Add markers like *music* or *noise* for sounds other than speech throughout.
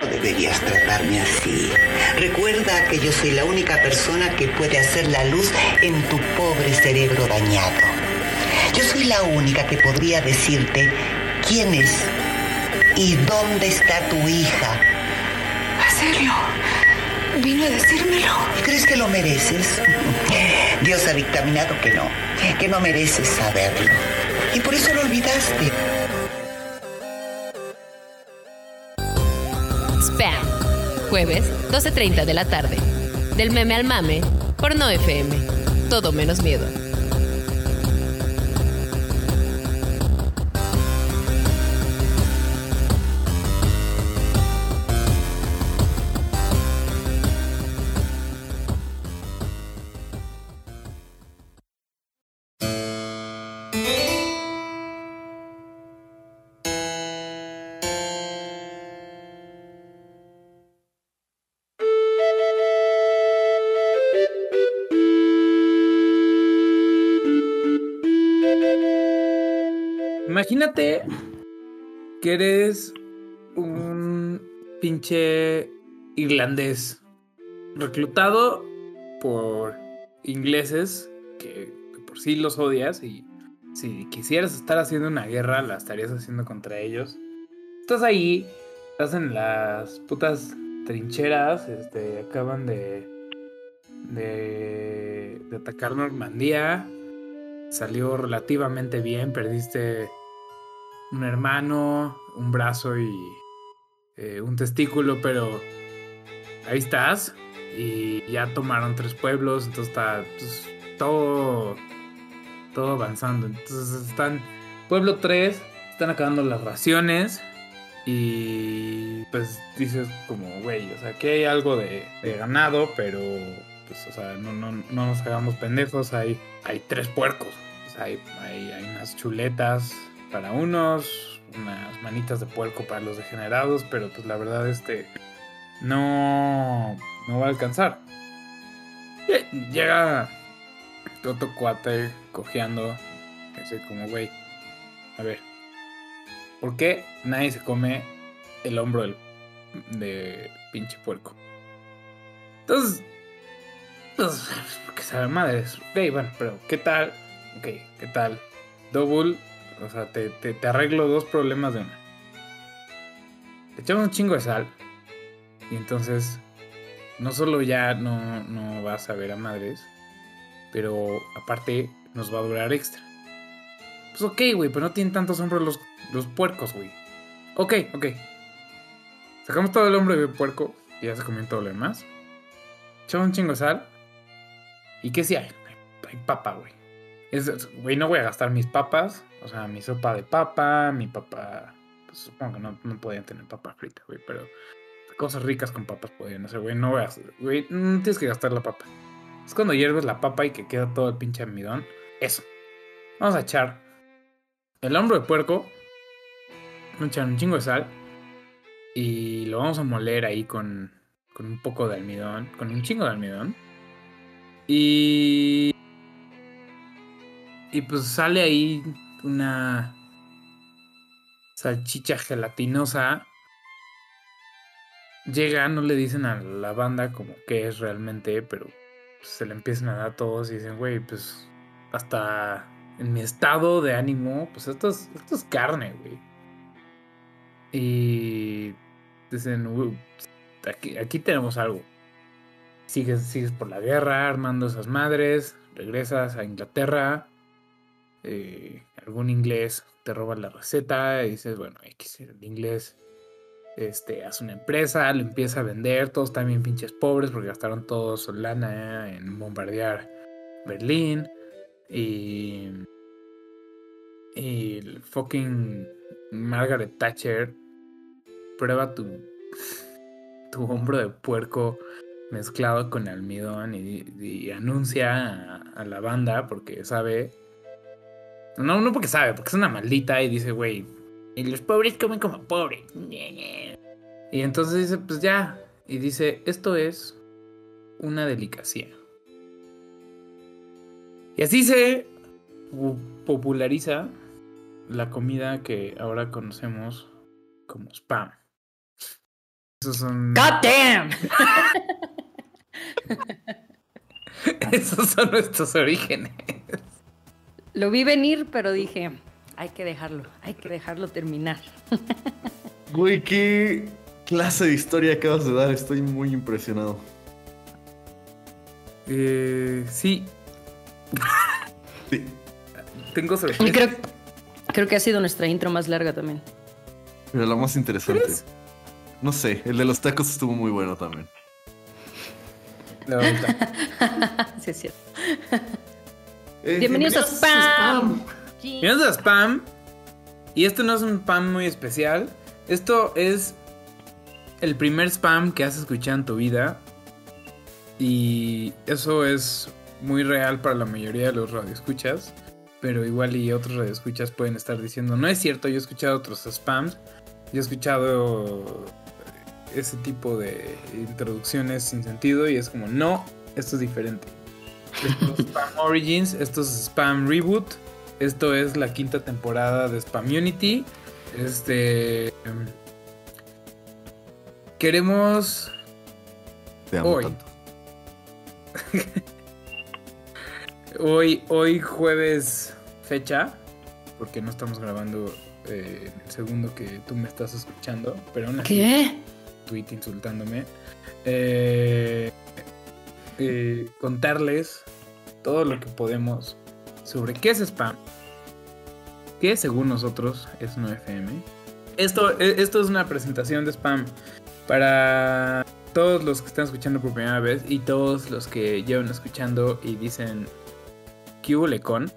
No deberías tratarme así. Recuerda que yo soy la única persona que puede hacer la luz en tu pobre cerebro dañado. Yo soy la única que podría decirte quién es y dónde está tu hija. Hacerlo. Vino a decírmelo. ¿Crees que lo mereces? Dios ha dictaminado que no, que no mereces saberlo. Y por eso lo olvidaste. Spam. Jueves, 12.30 de la tarde. Del meme al mame, por No FM. Todo menos miedo. Imagínate que eres un pinche irlandés reclutado por ingleses que, por sí los odias y si quisieras estar haciendo una guerra la estarías haciendo contra ellos. Estás ahí, estás en las putas trincheras, este, acaban de, de, de atacar Normandía, salió relativamente bien, perdiste un hermano, un brazo y eh, un testículo, pero ahí estás. Y ya tomaron tres pueblos, entonces está pues, todo, todo avanzando. Entonces están, pueblo 3, están acabando las raciones. Y pues dices como, güey, o sea, aquí hay algo de, ganado, pero pues, o sea, no, no, no nos hagamos pendejos, hay, hay tres puercos. Hay, hay, hay unas chuletas para unos, unas manitas de puerco para los degenerados, pero pues la verdad este no, no va a alcanzar. Llega Toto Cuate cojeando, así como, güey, a ver, ¿por qué nadie se come el hombro del, de pinche puerco? Entonces, pues, porque sabe madres. Ok, bueno, pero ¿qué tal? Ok, ¿qué tal? Double, o sea, te, te, arreglo dos problemas de una. Te echamos un chingo de sal. Y entonces, no solo ya no, no vas a ver a madres, pero aparte nos va a durar extra. Pues ok, güey, pero no tienen tantos hombros los, los puercos, güey. Ok, ok. Sacamos todo el hombro de puerco y ya se comió todo lo demás. Echamos un chingo de sal. ¿Y qué si hay? Hay, hay papa, güey. Güey, no voy a gastar mis papas. O sea, mi sopa de papa, mi papa. Pues supongo que no, no podían tener papa frita, güey, pero cosas ricas con papas podían hacer, güey. No a. Güey, no tienes que gastar la papa. Es cuando hierves la papa y que queda todo el pinche almidón. Eso. Vamos a echar el hombro de puerco. Vamos a echar un chingo de sal. Y lo vamos a moler ahí con, con un poco de almidón. Con un chingo de almidón. Y. Y pues sale ahí una salchicha gelatinosa. Llega, no le dicen a la banda como que es realmente, pero se le empiezan a dar a todos y dicen, güey, pues hasta en mi estado de ánimo, pues esto es, esto es carne, güey. Y dicen, "Uy, aquí, aquí tenemos algo. Sigues, sigues por la guerra, armando esas madres, regresas a Inglaterra, eh, algún inglés te roba la receta y dices, bueno, X, el inglés este, hace una empresa, lo empieza a vender, todos también pinches pobres porque gastaron toda su lana en bombardear Berlín. Y. Y fucking Margaret Thatcher prueba tu. tu hombro de puerco mezclado con almidón y, anuncia a la banda porque sabe. No, no porque sabe, porque es una maldita y dice, güey, y los pobres comen como pobres. Y entonces dice, pues ya. Y dice, esto es una delicacia. Y así se pu- populariza la comida que ahora conocemos como spam. Esos son, God damn. *laughs* esos son nuestros orígenes. Lo vi venir, pero dije, hay que dejarlo, hay que dejarlo terminar. *laughs* Güey, qué clase de historia acabas de dar. Estoy muy impresionado. Eh, sí, Sí. tengo sorpresa. creo, creo que ha sido nuestra intro más larga también. Pero lo más interesante. No sé, el de los tacos estuvo muy bueno también. La verdad. *laughs* sí, es cierto. Eh, Bienvenidos a Spam. Bienvenidos a Spam. Y esto no es un spam muy especial. Esto es el primer spam que has escuchado en tu vida. Y eso es muy real para la mayoría de los radioescuchas. Pero igual y otros radioescuchas pueden estar diciendo, no es cierto, yo he escuchado otros spams. Yo he escuchado ese tipo de introducciones sin sentido y es como, no, esto es diferente. Esto es *laughs* Spam Origins, esto es Spam Reboot, esto es la quinta temporada de Spam Unity. Este. em, Queremos. Te amo Hoy. tanto. *laughs* Hoy, hoy jueves fecha, porque no estamos grabando eh, el segundo que tú me estás escuchando, pero aún así ¿Qué? tweet insultándome. Eh, eh, contarles todo lo que podemos sobre qué es spam, que según nosotros es no FM. Esto, e- esto es una presentación de spam para todos los que están escuchando por primera vez y todos los que llevan escuchando y dicen ¿Qué hubo con?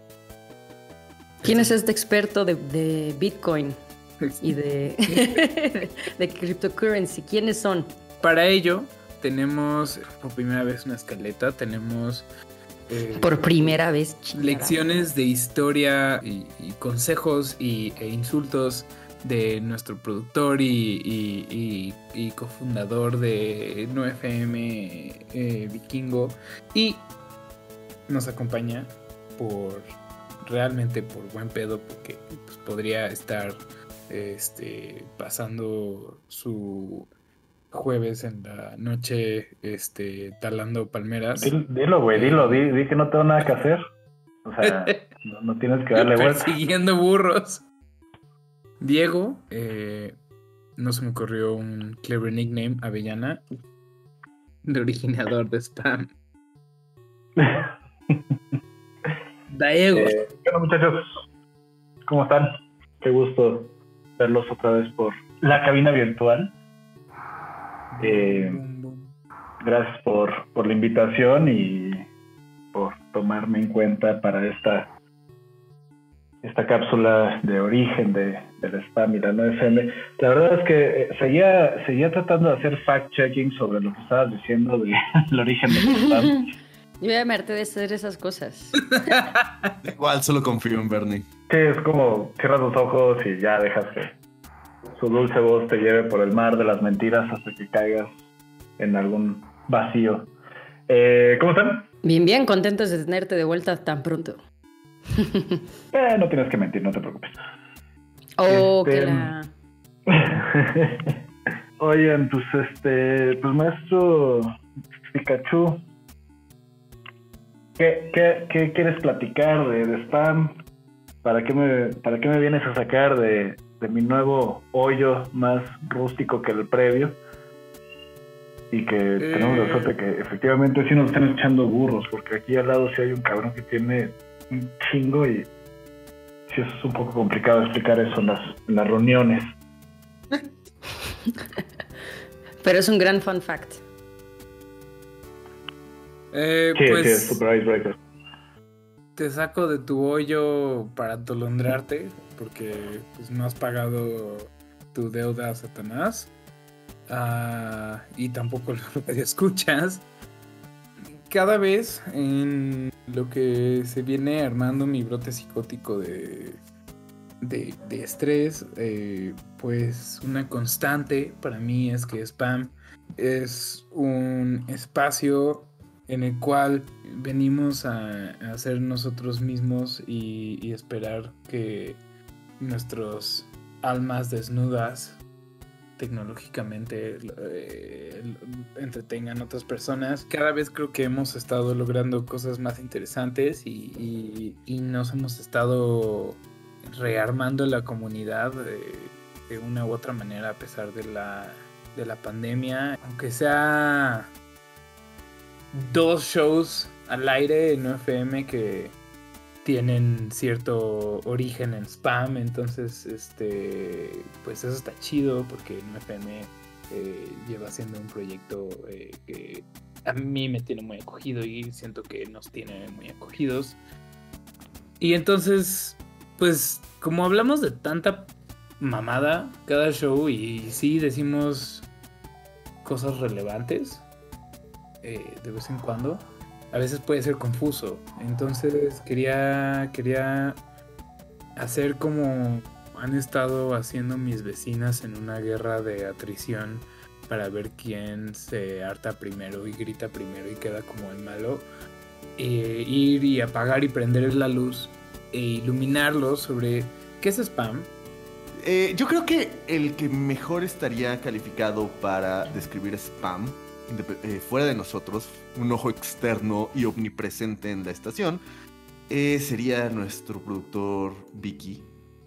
¿Quién es este experto de, de Bitcoin *laughs* y *laughs* de, de cryptocurrency? ¿Quiénes son? Para ello tenemos por primera vez una escaleta, tenemos eh, Por primera vez. chingada. lecciones de historia y, y consejos y, e insultos de nuestro productor y, y- y- y cofundador de 9FM eh, Vikingo y nos acompaña por realmente por buen pedo porque pues, podría estar este pasando su jueves en la noche este talando palmeras Dil- Dilo, güey, dilo, di, di que no tengo nada que hacer. O sea, *laughs* no, no tienes que darle vuelta. persiguiendo burros. Diego, eh, no se me ocurrió un clever nickname, Avellana, de originador de spam. *laughs* Diego, Eh, bueno, muchachos, ¿cómo están? Qué gusto verlos otra vez por la cabina virtual. Eh, gracias por, por la invitación y por tomarme en cuenta para esta esta cápsula de origen de, del spam y la 9FM. La verdad es que eh, seguía, seguía tratando de hacer fact-checking sobre lo que estabas diciendo de- *laughs* del origen del spam. *laughs* Yo ya me harté de hacer esas cosas. *laughs* Igual, solo confío en Bernie. Sí, es como cierras los ojos y ya dejas que su dulce voz te lleve por el mar de las mentiras hasta que caigas en algún vacío. Eh, ¿Cómo están? Bien, bien, contentos de tenerte de vuelta tan pronto. Eh, no tienes que mentir, no te preocupes. Oh, Este, que la... *laughs* Oigan, pues este, pues maestro Pikachu, ¿qué, qué, qué quieres platicar de, de spam? ¿Para qué, me, ¿Para qué me vienes a sacar de, de mi nuevo hoyo más rústico que el previo? Y que tenemos la suerte que efectivamente sí nos están echando burros, porque aquí al lado sí hay un cabrón que tiene un chingo y sí es un poco complicado explicar eso en las, en las reuniones. *laughs* Pero es un gran fun fact. Eh, Sí, pues sí, es super icebreaker. Te saco de tu hoyo para atolondrarte, porque pues, no has pagado tu deuda a Satanás. Ah, y tampoco *laughs* lo escuchas. Cada vez en lo que se viene armando mi brote psicótico de, de, de estrés, eh, pues una constante para mí es que spam es un espacio en el cual venimos a, a ser nosotros mismos y, esperar que nuestros almas desnudas tecnológicamente eh, entretengan a otras personas. Cada vez creo que hemos estado logrando cosas más interesantes y nos hemos estado rearmando la comunidad de, de una u otra manera a pesar de la, de la pandemia. Aunque sea dos shows al aire en UFM que tienen cierto origen en spam, entonces este pues eso está chido porque UFM eh, lleva siendo un proyecto eh, que a mí me tiene muy acogido y siento que nos tiene muy acogidos. Y entonces, pues como hablamos de tanta mamada cada show y sí decimos cosas relevantes eh, de vez en cuando, a veces puede ser confuso. Entonces quería, quería hacer como han estado haciendo mis vecinas en una guerra de atrición para ver quién se harta primero y grita primero y queda como el malo. Eh, ir y apagar y prender la luz e iluminarlo sobre qué es spam. Eh, yo creo que el que mejor estaría calificado para describir spam, eh, fuera de nosotros, un ojo externo y omnipresente en la estación, eh, sería nuestro productor Vicky,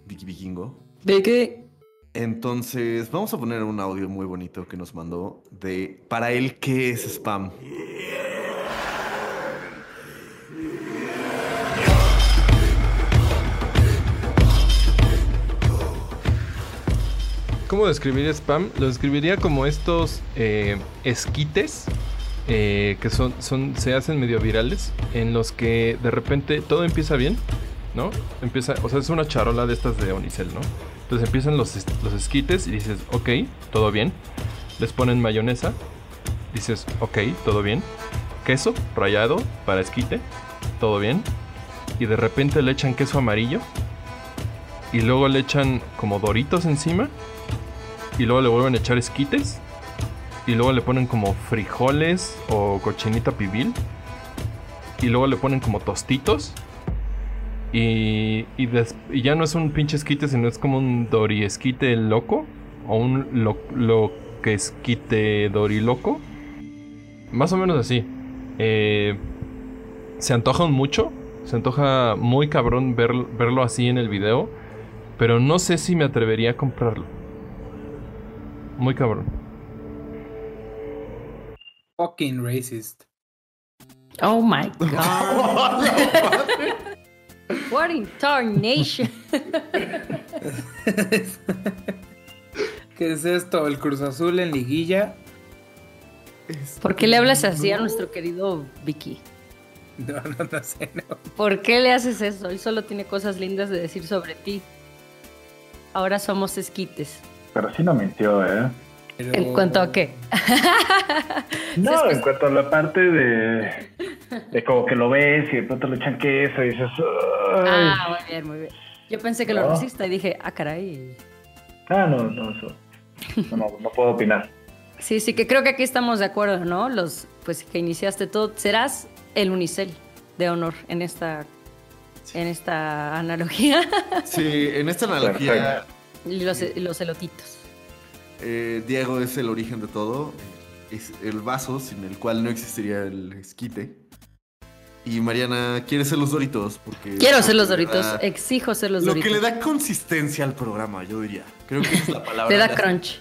Vicky Vikingo. ¿De qué? Entonces, vamos a poner un audio muy bonito que nos mandó de para él qué es spam. ¿Cómo describir spam? Lo describiría como estos eh, esquites eh, que son, son, se hacen medio virales, en los que de repente todo empieza bien, ¿no? Empieza, o sea, es una charola de estas de Onicel, ¿no? Entonces empiezan los, los esquites y dices, ok, todo bien. Les ponen mayonesa, dices, ok, todo bien. Queso rallado para esquite, todo bien. Y de repente le echan queso amarillo. Y luego le echan como doritos encima y luego le vuelven a echar esquites y luego le ponen como frijoles o cochinita pibil y luego le ponen como tostitos y, y, ya no es un pinche esquite sino es como un dori esquite loco o un lo, lo que esquite dori loco. Más o menos así. Eh, se antojan mucho se antoja muy cabrón ver- verlo así en el video pero no sé si me atrevería a comprarlo muy cabrón. Fucking racist. Oh my *laughs* god. *laughs* What in tarnation? ¿Qué es esto? ¿El Cruz Azul en liguilla? ¿Por qué le hablas así a nuestro querido Vicky? No, no, no sé, no. ¿Por qué le haces eso? Él solo tiene cosas lindas de decir sobre ti. Ahora somos esquites. Pero sí no mintió, ¿eh? Pero- ¿En cuanto a qué? *laughs* No, Después- en cuanto a la parte de, de como que lo ves y de pronto le echan queso y dices, "Ay". Ah, muy bien, muy bien. Yo pensé que lo resista y dije, ah, caray. ah, no, no, eso. No, no, no puedo opinar. *laughs* Sí, sí, que creo que aquí estamos de acuerdo, ¿no? Los, pues que iniciaste todo. Serás el unicel de honor en esta, en esta analogía. Sí, en esta analogía, *laughs* los, y los elotitos. eh, Diego es el origen de todo. Es el vaso sin el cual no existiría el esquite. Y Mariana quiere ser los doritos porque... Quiero ser los lo doritos, da- exijo ser los Lo doritos. que le da consistencia al programa, yo diría. Creo que esa es la palabra. *laughs* Le da crunch.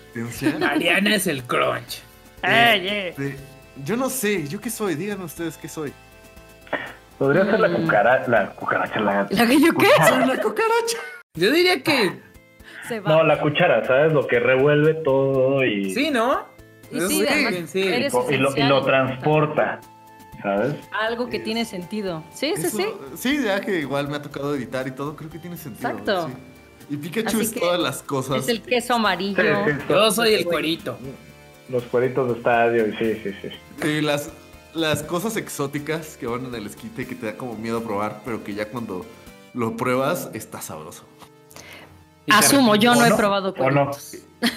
Mariana es el crunch. Este, yo no sé, ¿yo qué soy? Díganme ustedes qué soy. Podría ser la cucaracha, la cucaracha, la... ¿La que yo qué? Una cucaracha. Yo diría que Se va. No, la cuchara, ¿sabes? Lo que revuelve todo y, sí, ¿no? Y sí, además, sí. y, eres co- y lo, y lo transporta. ¿sabes? Algo que tiene sentido. Sí, sí, sí. Sí, ya que igual me ha tocado editar y todo, creo que tiene sentido. Exacto. sí. Y Pikachu Así es todas las cosas. Es el queso amarillo. Sí, sí, Yo soy el cuerito. Los cueritos de estadio, y sí, sí, sí. Sí, las, las cosas exóticas que van en el esquite que te da como miedo probar, pero que ya cuando lo pruebas está sabroso. Asumo, yo no ¿O he no? probado ¿O no?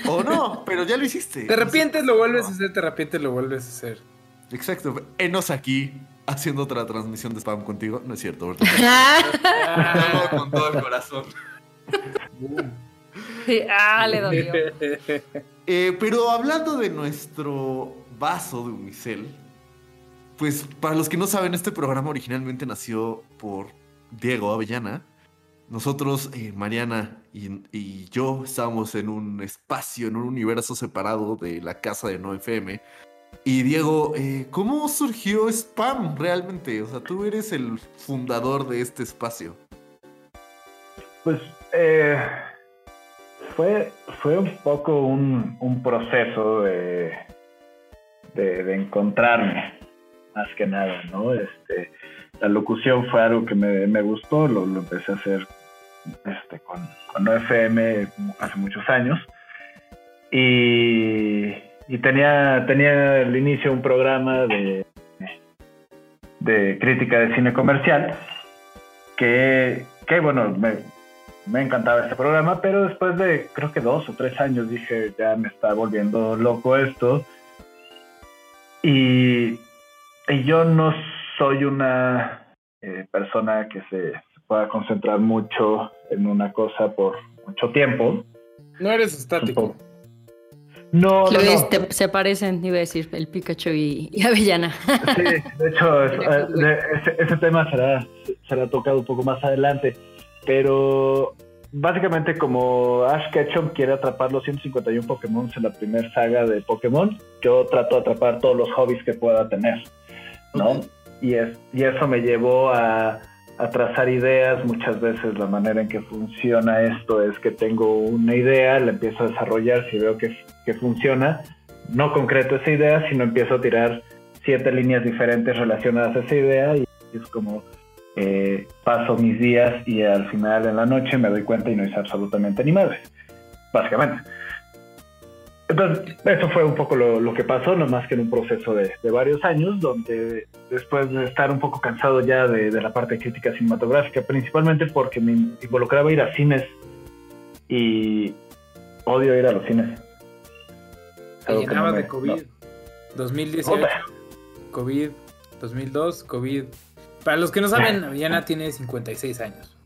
O no, pero ya lo hiciste. Te arrepientes, lo vuelves a hacer, te arrepientes, lo vuelves a hacer. Exacto. Enos aquí haciendo otra transmisión de spam contigo. No es cierto, ¿verdad? No, *laughs* con todo el corazón. Sí, ah, le dolió. Eh, pero hablando de nuestro vaso de unicel, pues para los que no saben, este programa originalmente nació por Diego Avellana. Nosotros, eh, Mariana y, yo, estábamos en un espacio, en un universo separado de la casa de No FM. Y Diego, eh, ¿cómo surgió Spam realmente? O sea, tú eres el fundador de este espacio. Pues eh, fue, fue un poco un, un proceso de, de encontrarme, más que nada, ¿no? Este, la locución fue algo que me, me gustó, lo, lo empecé a hacer este, con, con FM hace muchos años. Y, y tenía, tenía al inicio un programa de, de crítica de cine comercial que, que bueno, me, me encantaba este programa, pero después de creo que dos o tres años dije, ya me está volviendo loco esto. Y yo no soy una eh, persona que se, se pueda concentrar mucho en una cosa por mucho tiempo. No eres estático. No, no, Luis, no. te- se parecen, iba a decir, el Pikachu y, y Avellana. Sí, de hecho, *laughs* es- eh, de- ese, ese tema será, será tocado un poco más adelante. Pero básicamente, como Ash Ketchum quiere atrapar los 151 Pokémon en la primera saga de Pokémon, yo trato de atrapar todos los hobbies que pueda tener. ¿No? Y, es, y eso me llevó a, a trazar ideas. Muchas veces la manera en que funciona esto es que tengo una idea, la empiezo a desarrollar, si veo que, que funciona, no concreto esa idea, sino empiezo a tirar siete líneas diferentes relacionadas a esa idea y es como eh, paso mis días y al final en la noche me doy cuenta y no hice absolutamente ni madre, básicamente. Entonces, eso fue un poco lo, lo que pasó, no más que en un proceso de, de varios años, donde después de estar un poco cansado ya de, de la parte de crítica cinematográfica, principalmente porque me involucraba ir a cines y odio ir a los cines. Te no me- de COVID. no. 2018, Puta. COVID, 2002, COVID. Para los que no saben, Avellana tiene 56 años.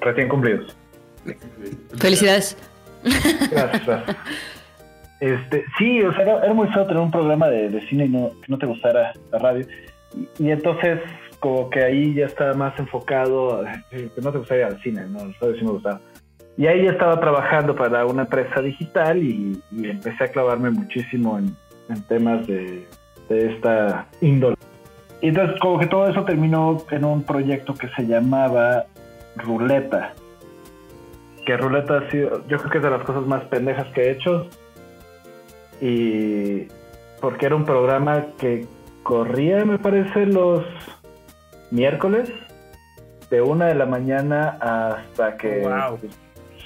Recién cumplidos. Felicidades. Gracias. Este, sí, o sea, era, era muy feo tener un programa de, de cine y no, que no te gustara la radio. Y, y entonces, como que ahí ya estaba más enfocado, eh, que no te gustaba ir al cine, ¿no? Radio sí me gustaba. Y ahí ya estaba trabajando para una empresa digital y, y empecé a clavarme muchísimo en, en temas de, de esta índole. Y entonces, como que todo eso terminó en un proyecto que se llamaba Ruleta que Ruleta ha sido, yo creo que es de las cosas más pendejas que he hecho. Y porque era un programa que corría, me parece, los miércoles, de una de la mañana hasta que Wow.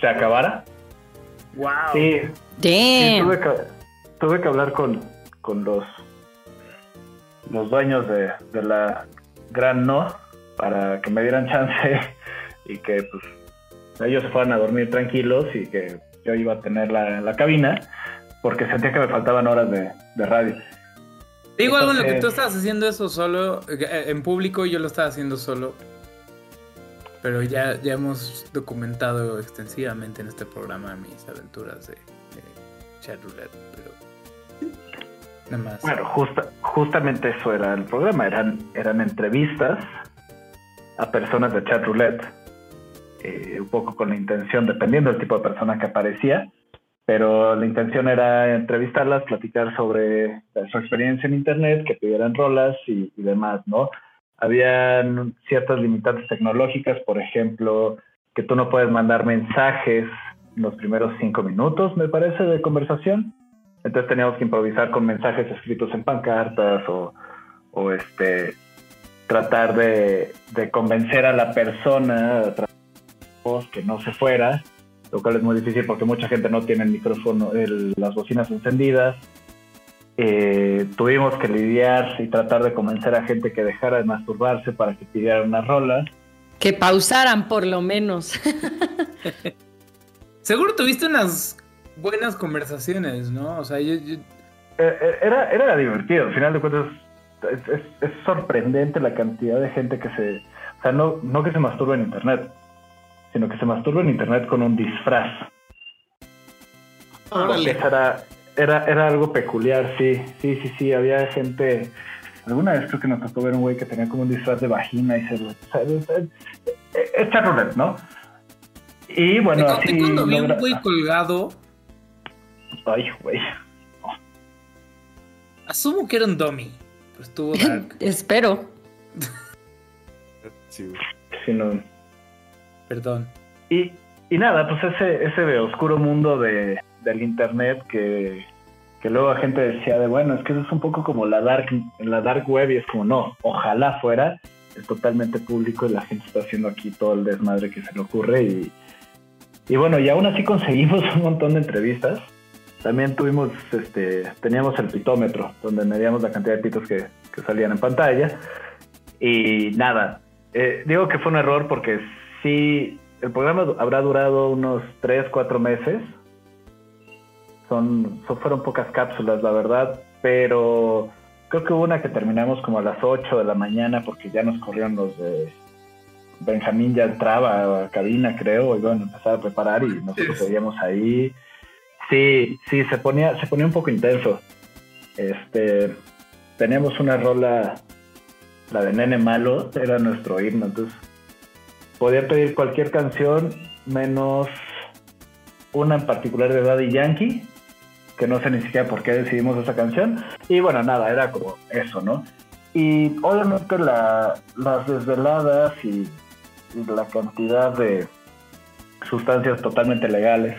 se acabara. ¡Wow! Sí, sí, Damn. tuve, que, tuve que hablar con, con los, los dueños de, de la Gran No para que me dieran chance *laughs* y que pues ellos fueran a dormir tranquilos y que yo iba a tener la, la cabina porque sentía que me faltaban horas de, de radio. Digo algo en lo que tú estabas haciendo eso solo, eh, en público y yo lo estaba haciendo solo. Pero ya, ya hemos documentado extensivamente en este programa mis aventuras de, de chat roulette. Pero nada más. Bueno, justa- justamente eso era el programa, eran, eran entrevistas a personas de chat roulette, eh, un poco con la intención, dependiendo del tipo de persona que aparecía, pero la intención era entrevistarlas, platicar sobre su experiencia en internet, que pidieran rolas y, demás, ¿no? Habían ciertas limitantes tecnológicas, por ejemplo, que tú no puedes mandar mensajes en los primeros cinco minutos, me parece, de conversación Entonces teníamos que improvisar con mensajes escritos en pancartas o, este tratar de, convencer a la persona a través voz que no se fuera, lo cual es muy difícil porque mucha gente no tiene el micrófono, el- las bocinas encendidas. Eh, tuvimos que lidiar y tratar de convencer a gente que dejara de masturbarse para que pidiera una rola. Que pausaran por lo menos. *laughs* Seguro tuviste unas buenas conversaciones, ¿no? O sea, yo, yo- Eh, eh, era, era divertido, al final de cuentas es, es- es sorprendente la cantidad de gente que se... O sea, no, no que se masturba en internet, sino que se masturba en internet con un disfraz. Órale. Era, era, era algo peculiar, sí, sí, sí, sí, había gente... Alguna vez creo que nos tocó ver un güey que tenía como un disfraz de vagina y se lo... o sea, es- charronet, ¿no? Y bueno, te así... cuando vi un güey colgado. Ay, güey. Asumo que era un dummy. Pero estuvo dark. *laughs* Espero. Sí, güey. Sí, no, Perdón. Y, y nada, pues ese, ese oscuro mundo de, del internet que, que luego la gente decía de bueno, es que eso es un poco como la dark, la dark web y es como no, ojalá fuera, es totalmente público y la gente está haciendo aquí todo el desmadre que se le ocurre y, y bueno, y aún así conseguimos *laughs* un montón de entrevistas. También tuvimos, este, teníamos el pitómetro, donde medíamos la cantidad de pitos que, que salían en pantalla. Y nada, eh, digo que fue un error porque sí, el programa habrá durado unos 3, 4 meses. Son, son- fueron pocas cápsulas, la verdad, pero creo que hubo una que terminamos como a las 8 de la mañana porque ya nos corrieron los de Benjamín ya entraba a cabina, creo, y bueno, empezar a preparar y nosotros seguíamos ahí. Sí, sí, se ponía, se ponía un poco intenso. Este, teníamos una rola, la de Nene Malo, era nuestro himno, entonces podía pedir cualquier canción menos una en particular de Daddy Yankee, que no sé ni siquiera por qué decidimos esa canción. Y bueno, nada, era como eso, ¿no? Y obviamente la- las desveladas y, y la cantidad de sustancias totalmente legales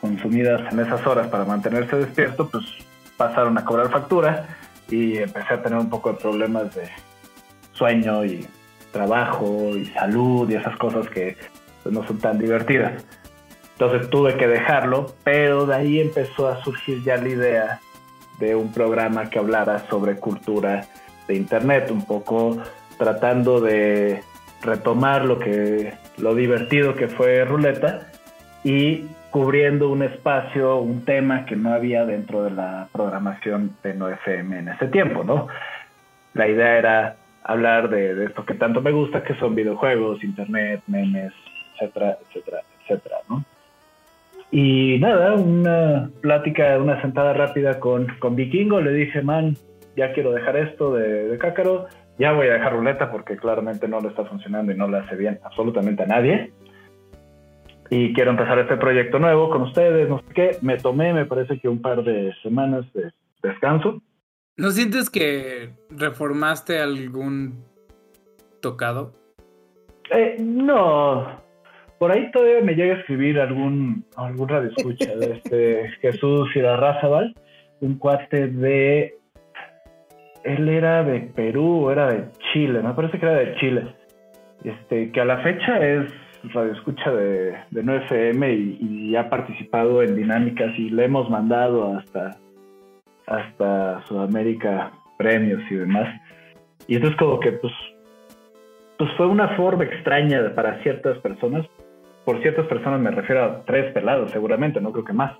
consumidas en esas horas para mantenerse despierto, pues pasaron a cobrar factura y empecé a tener un poco de problemas de sueño y trabajo y salud y esas cosas que pues, no son tan divertidas. Entonces tuve que dejarlo, pero de ahí empezó a surgir ya la idea de un programa que hablara sobre cultura de internet, un poco tratando de retomar lo que lo divertido que fue Ruleta y cubriendo un espacio, un tema que no había dentro de la programación de No FM en ese tiempo, ¿no? La idea era hablar de, de esto que tanto me gusta, que son videojuegos, internet, memes, etcétera, etcétera, etcétera, ¿no? Y nada, una plática, una sentada rápida con, con Vikingo, le dije, man, ya quiero dejar esto de, de Cácaro, ya voy a dejar ruleta porque claramente no le está funcionando y no le hace bien absolutamente a nadie. Y quiero empezar este proyecto nuevo con ustedes, no sé qué. Me tomé, me parece que un par de semanas de descanso. ¿No sientes que reformaste algún tocado? Eh, no, por ahí todavía me llega a escribir algún, algún radio escucha de este *laughs* Jesús Irarrázaval, un cuate de. Él era de Perú o era de Chile, me parece que era de Chile. Este, que a la fecha es radio escucha de, de 9FM y, y ha participado en dinámicas y le hemos mandado hasta, hasta Sudamérica premios y demás. Y entonces como que pues pues fue una forma extraña para ciertas personas. Por ciertas personas me refiero a tres pelados, seguramente, no creo que más,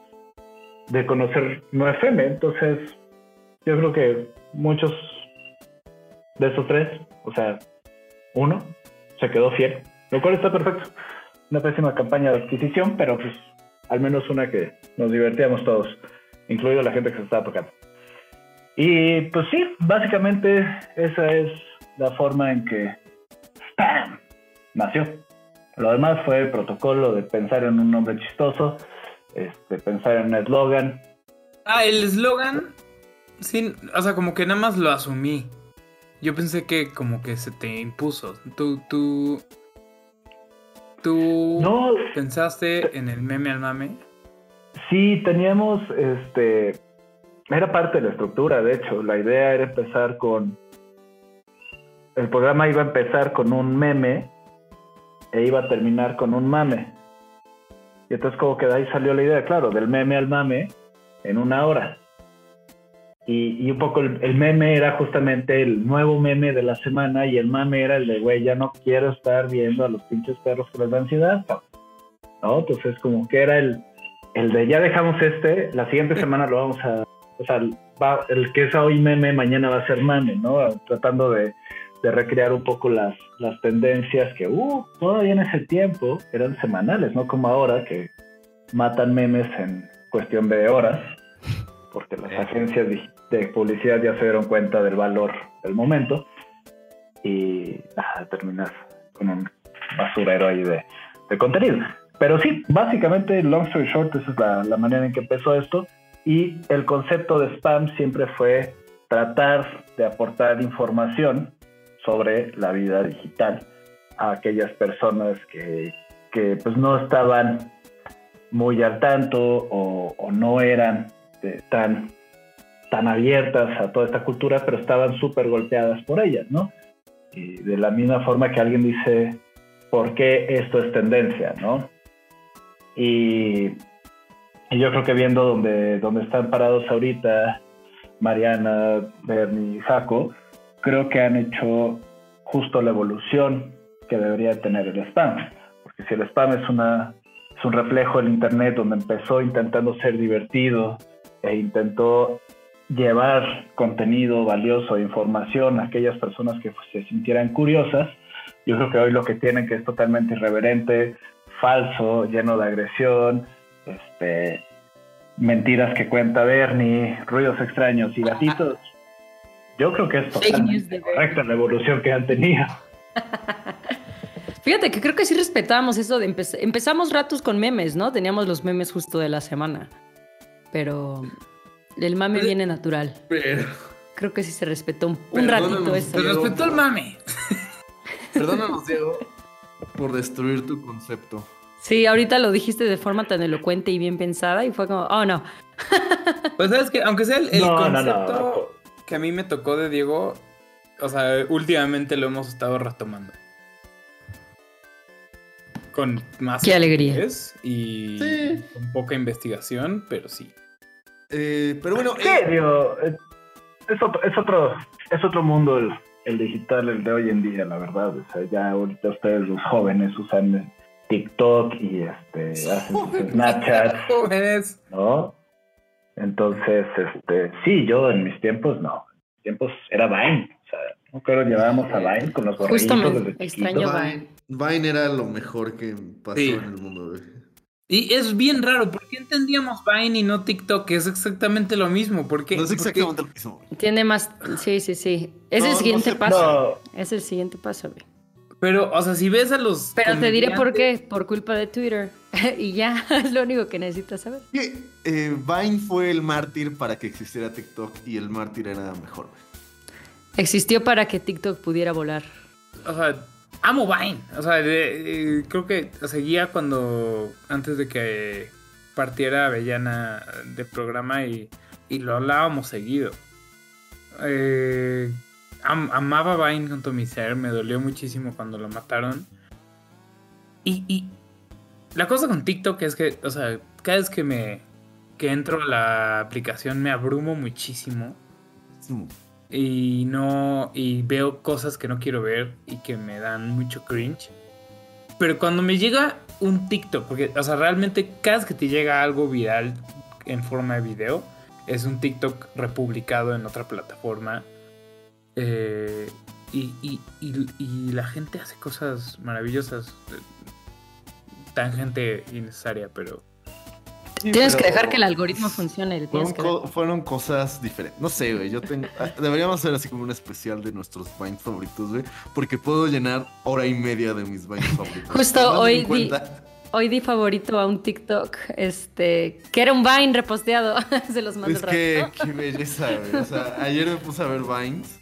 de conocer 9FM. Entonces, yo creo que muchos de esos tres, o sea, uno, se quedó fiel, lo cual está perfecto. Una pésima campaña de adquisición, pero pues al menos una que nos divertíamos todos, incluido la gente que se estaba tocando. Y pues sí, básicamente esa es la forma en que ¡pam! nació. Lo demás fue el protocolo de pensar en un nombre chistoso, este, pensar en un eslogan. Ah, el eslogan. Sí, o sea, como que nada más lo asumí. Yo pensé que como que se te impuso. Tú, tú. Tú No, pensaste en el meme al mame. sí, teníamos, este, Era parte de la estructura, de hecho. La idea era empezar con... El programa iba a empezar con un meme e iba a terminar con un mame. Y entonces como que de ahí salió la idea, claro, del meme al mame en una hora. Y, y un poco el, el meme era justamente el nuevo meme de la semana y el mame era el de, güey, ya no quiero estar viendo a los pinches perros que les da ansiedad. cabrón". ¿No? Entonces como que era el, el de, ya dejamos este, la siguiente semana lo vamos a... O sea, va- el que es hoy meme, mañana va a ser mame, ¿no? Tratando de, de recrear un poco las, las tendencias que, uh, todavía en ese tiempo eran semanales, no como ahora que matan memes en cuestión de horas, porque las *laughs* agencias de, de publicidad ya se dieron cuenta del valor del momento y ah, terminas con un basurero ahí de, de contenido. Pero sí, básicamente, long story short, esa es la, la manera en que empezó esto. Y el concepto de spam siempre fue tratar de aportar información sobre la vida digital a aquellas personas que, que, pues no estaban muy al tanto o, no eran eh, tan, tan abiertas a toda esta cultura, pero estaban súper golpeadas por ellas, ¿no? Y de la misma forma que alguien dice, ¿por qué esto es tendencia, no? Y, y yo creo que viendo donde, donde están parados ahorita Mariana, Bernie y Jaco, creo que han hecho justo la evolución que debería tener el spam. Porque si el spam es, una, es un reflejo del Internet donde empezó intentando ser divertido e intentó llevar contenido valioso, información a aquellas personas que se sintieran curiosas, yo creo que hoy lo que tienen que es totalmente irreverente, falso, lleno de agresión, este, mentiras que cuenta Bernie, ruidos extraños y gatitos. Yo creo que es totalmente correcta la evolución que han tenido. *laughs* Fíjate que creo que sí respetamos eso de empezar. Empezamos ratos con memes, ¿no? Teníamos los memes justo de la semana. Pero el mame viene natural. Pero. Creo que sí se respetó un, un ratito eso. pero- Respetó el mame. *laughs* Perdónanos, Diego, por destruir tu concepto. Sí, ahorita lo dijiste de forma tan elocuente y bien pensada y fue como, oh no. *laughs* Pues sabes que, aunque sea el, el No, no, no, concepto que a mí me tocó de Diego, o sea, últimamente lo hemos estado retomando. Con más Qué alegría. y Sí. con poca investigación, pero sí. Eh, pero bueno, Sí, digo, eh, es otro, es otro, es otro mundo el, el digital, el de hoy en día, la verdad. O sea, ya ahorita ustedes los jóvenes usan TikTok y este Snapchat, Jóvenes. ¿no? Entonces, este, sí, yo en mis tiempos no. En mis tiempos era Vine. O sea, no creo llevábamos a Vine con los Justamente, desde extraño. Vine. Vine era lo mejor que pasó Sí. en el mundo. güey. Y es bien raro, ¿por qué entendíamos Vine y no TikTok? Es exactamente lo mismo. ¿Por qué? No es exactamente lo mismo. Tiene más. Sí, sí, sí. Es No, el no siguiente sé- paso. No, Es el siguiente paso, güey. Pero, o sea, si ves a los. Pero te diré por qué. Por culpa de Twitter. *laughs* y ya, *laughs* es lo único que necesitas saber. Que, eh, Vine fue el mártir para que existiera TikTok y el mártir era mejor. güey. Existió para que TikTok pudiera volar. O sea, amo Vine. O sea, de- eh, creo que seguía cuando. Antes de que partiera Avellana del programa y, y lo hablábamos seguido. Eh, am- amaba Vine con todo mi ser. Me dolió muchísimo cuando lo mataron. Y, y la cosa con TikTok es que, o sea, cada vez que me. que entro a la aplicación me abrumo muchísimo y no y veo cosas que no quiero ver y que me dan mucho cringe. Pero cuando me llega un TikTok, porque o sea, realmente cada vez que te llega algo viral en forma de video, es un TikTok republicado en otra plataforma. Eh, y, y- y- y la gente hace cosas maravillosas. eh, Tangente innecesaria, pero Sí, Tienes que dejar que el algoritmo funcione. Fueron, co- fueron cosas diferentes. No sé, güey. Yo tengo. ah, Deberíamos hacer así como un especial de nuestros Vines favoritos, güey. Porque puedo llenar hora y media de mis Vines favoritos. Justo hoy di- cuenta- Hoy di favorito a un TikTok, este, que era un Vine reposteado. *laughs* Se los mando Es que, qué belleza, güey. O sea, ayer me puse a ver Vines.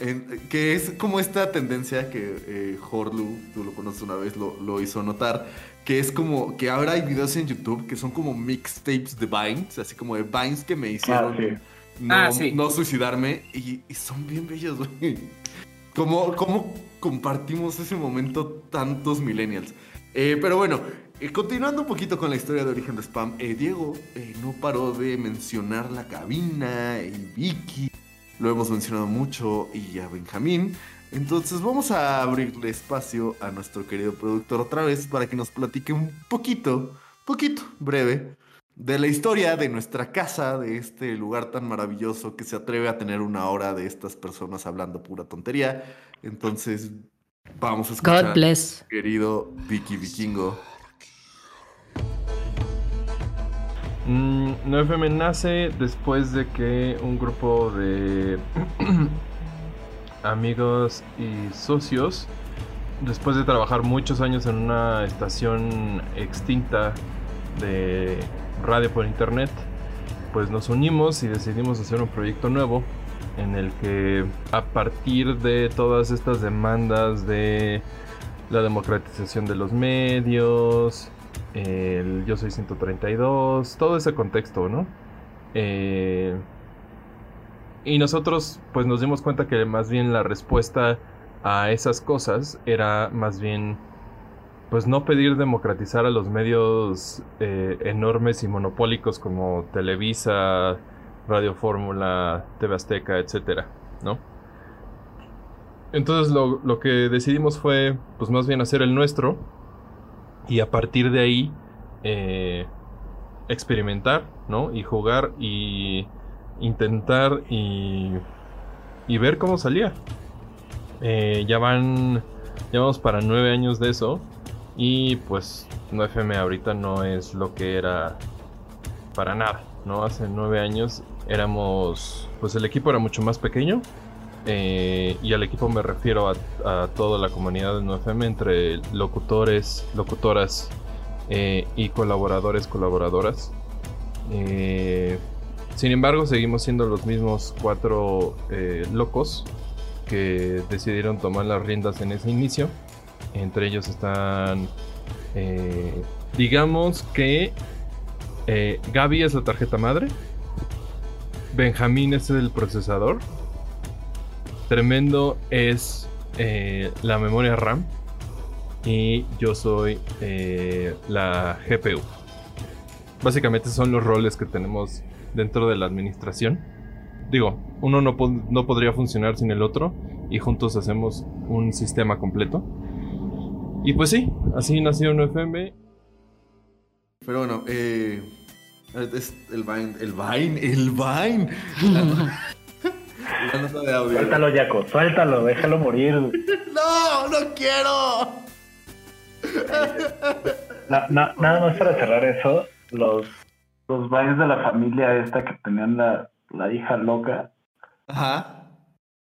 En- que es como esta tendencia que eh, Horlu, tú lo conoces una vez, lo, lo hizo notar. que es como que ahora hay videos en YouTube que son como mixtapes de Vines, así como de Vines que me hicieron Ah, sí. no, Ah, sí. no suicidarme y, y son bien bellos, güey. ¿Cómo, cómo compartimos ese momento tantos millennials? Eh, pero bueno, eh, continuando un poquito con la historia de origen de Spam, eh, Diego eh, no paró de mencionar la cabina y Vicky, lo hemos mencionado mucho, y a Benjamín. Entonces vamos a abrirle espacio a nuestro querido productor otra vez para que nos platique un poquito, poquito, breve, de la historia de nuestra casa, de este lugar tan maravilloso que se atreve a tener una hora de estas personas hablando pura tontería. Entonces, vamos a escuchar, God bless. querido Vicky Vikingo. Mm, 9FM nace después de que un grupo de *clears throat* amigos y socios, después de trabajar muchos años en una estación extinta de radio por internet, pues nos unimos y decidimos hacer un proyecto nuevo en el que a partir de todas estas demandas de la democratización de los medios, el Yo Soy 132, todo ese contexto, ¿no? Eh, y nosotros pues nos dimos cuenta que más bien la respuesta a esas cosas era más bien pues no pedir democratizar a los medios eh, enormes y monopólicos como Televisa, Radio Fórmula, TV Azteca, etcétera, ¿no? Entonces lo, lo que decidimos fue pues más bien hacer el nuestro y a partir de ahí eh, experimentar, ¿no? Y jugar y intentar y, y ver cómo salía. Eh, ya van, ya vamos para nueve años de eso y pues 9FM ahorita no es lo que era para nada, ¿no? Hace nueve años éramos, pues el equipo era mucho más pequeño. Eh, y al equipo me refiero a, toda la comunidad de 9FM entre locutores, locutoras eh, y colaboradores, colaboradoras. Eh, sin embargo, seguimos siendo los mismos cuatro locos que decidieron tomar las riendas en ese inicio. Entre ellos están, digamos que Gaby es la tarjeta madre, Benjamín es el procesador, Tremendo es eh, la memoria RAM y yo soy eh, la GPU. Básicamente son los roles que tenemos dentro de la administración. Digo, uno no, po- no podría funcionar sin el otro y juntos hacemos un sistema completo. Y pues sí, así nació 9FM. Pero bueno, eh, es el Vine, el Vine, el Vine. *laughs* La, la nota de audio. Suéltalo, Jaco, suéltalo, déjalo morir. *laughs* No, no quiero. Na- na- nada más para cerrar eso, los, los Vines de la familia esta que tenían la, la hija loca, Ajá.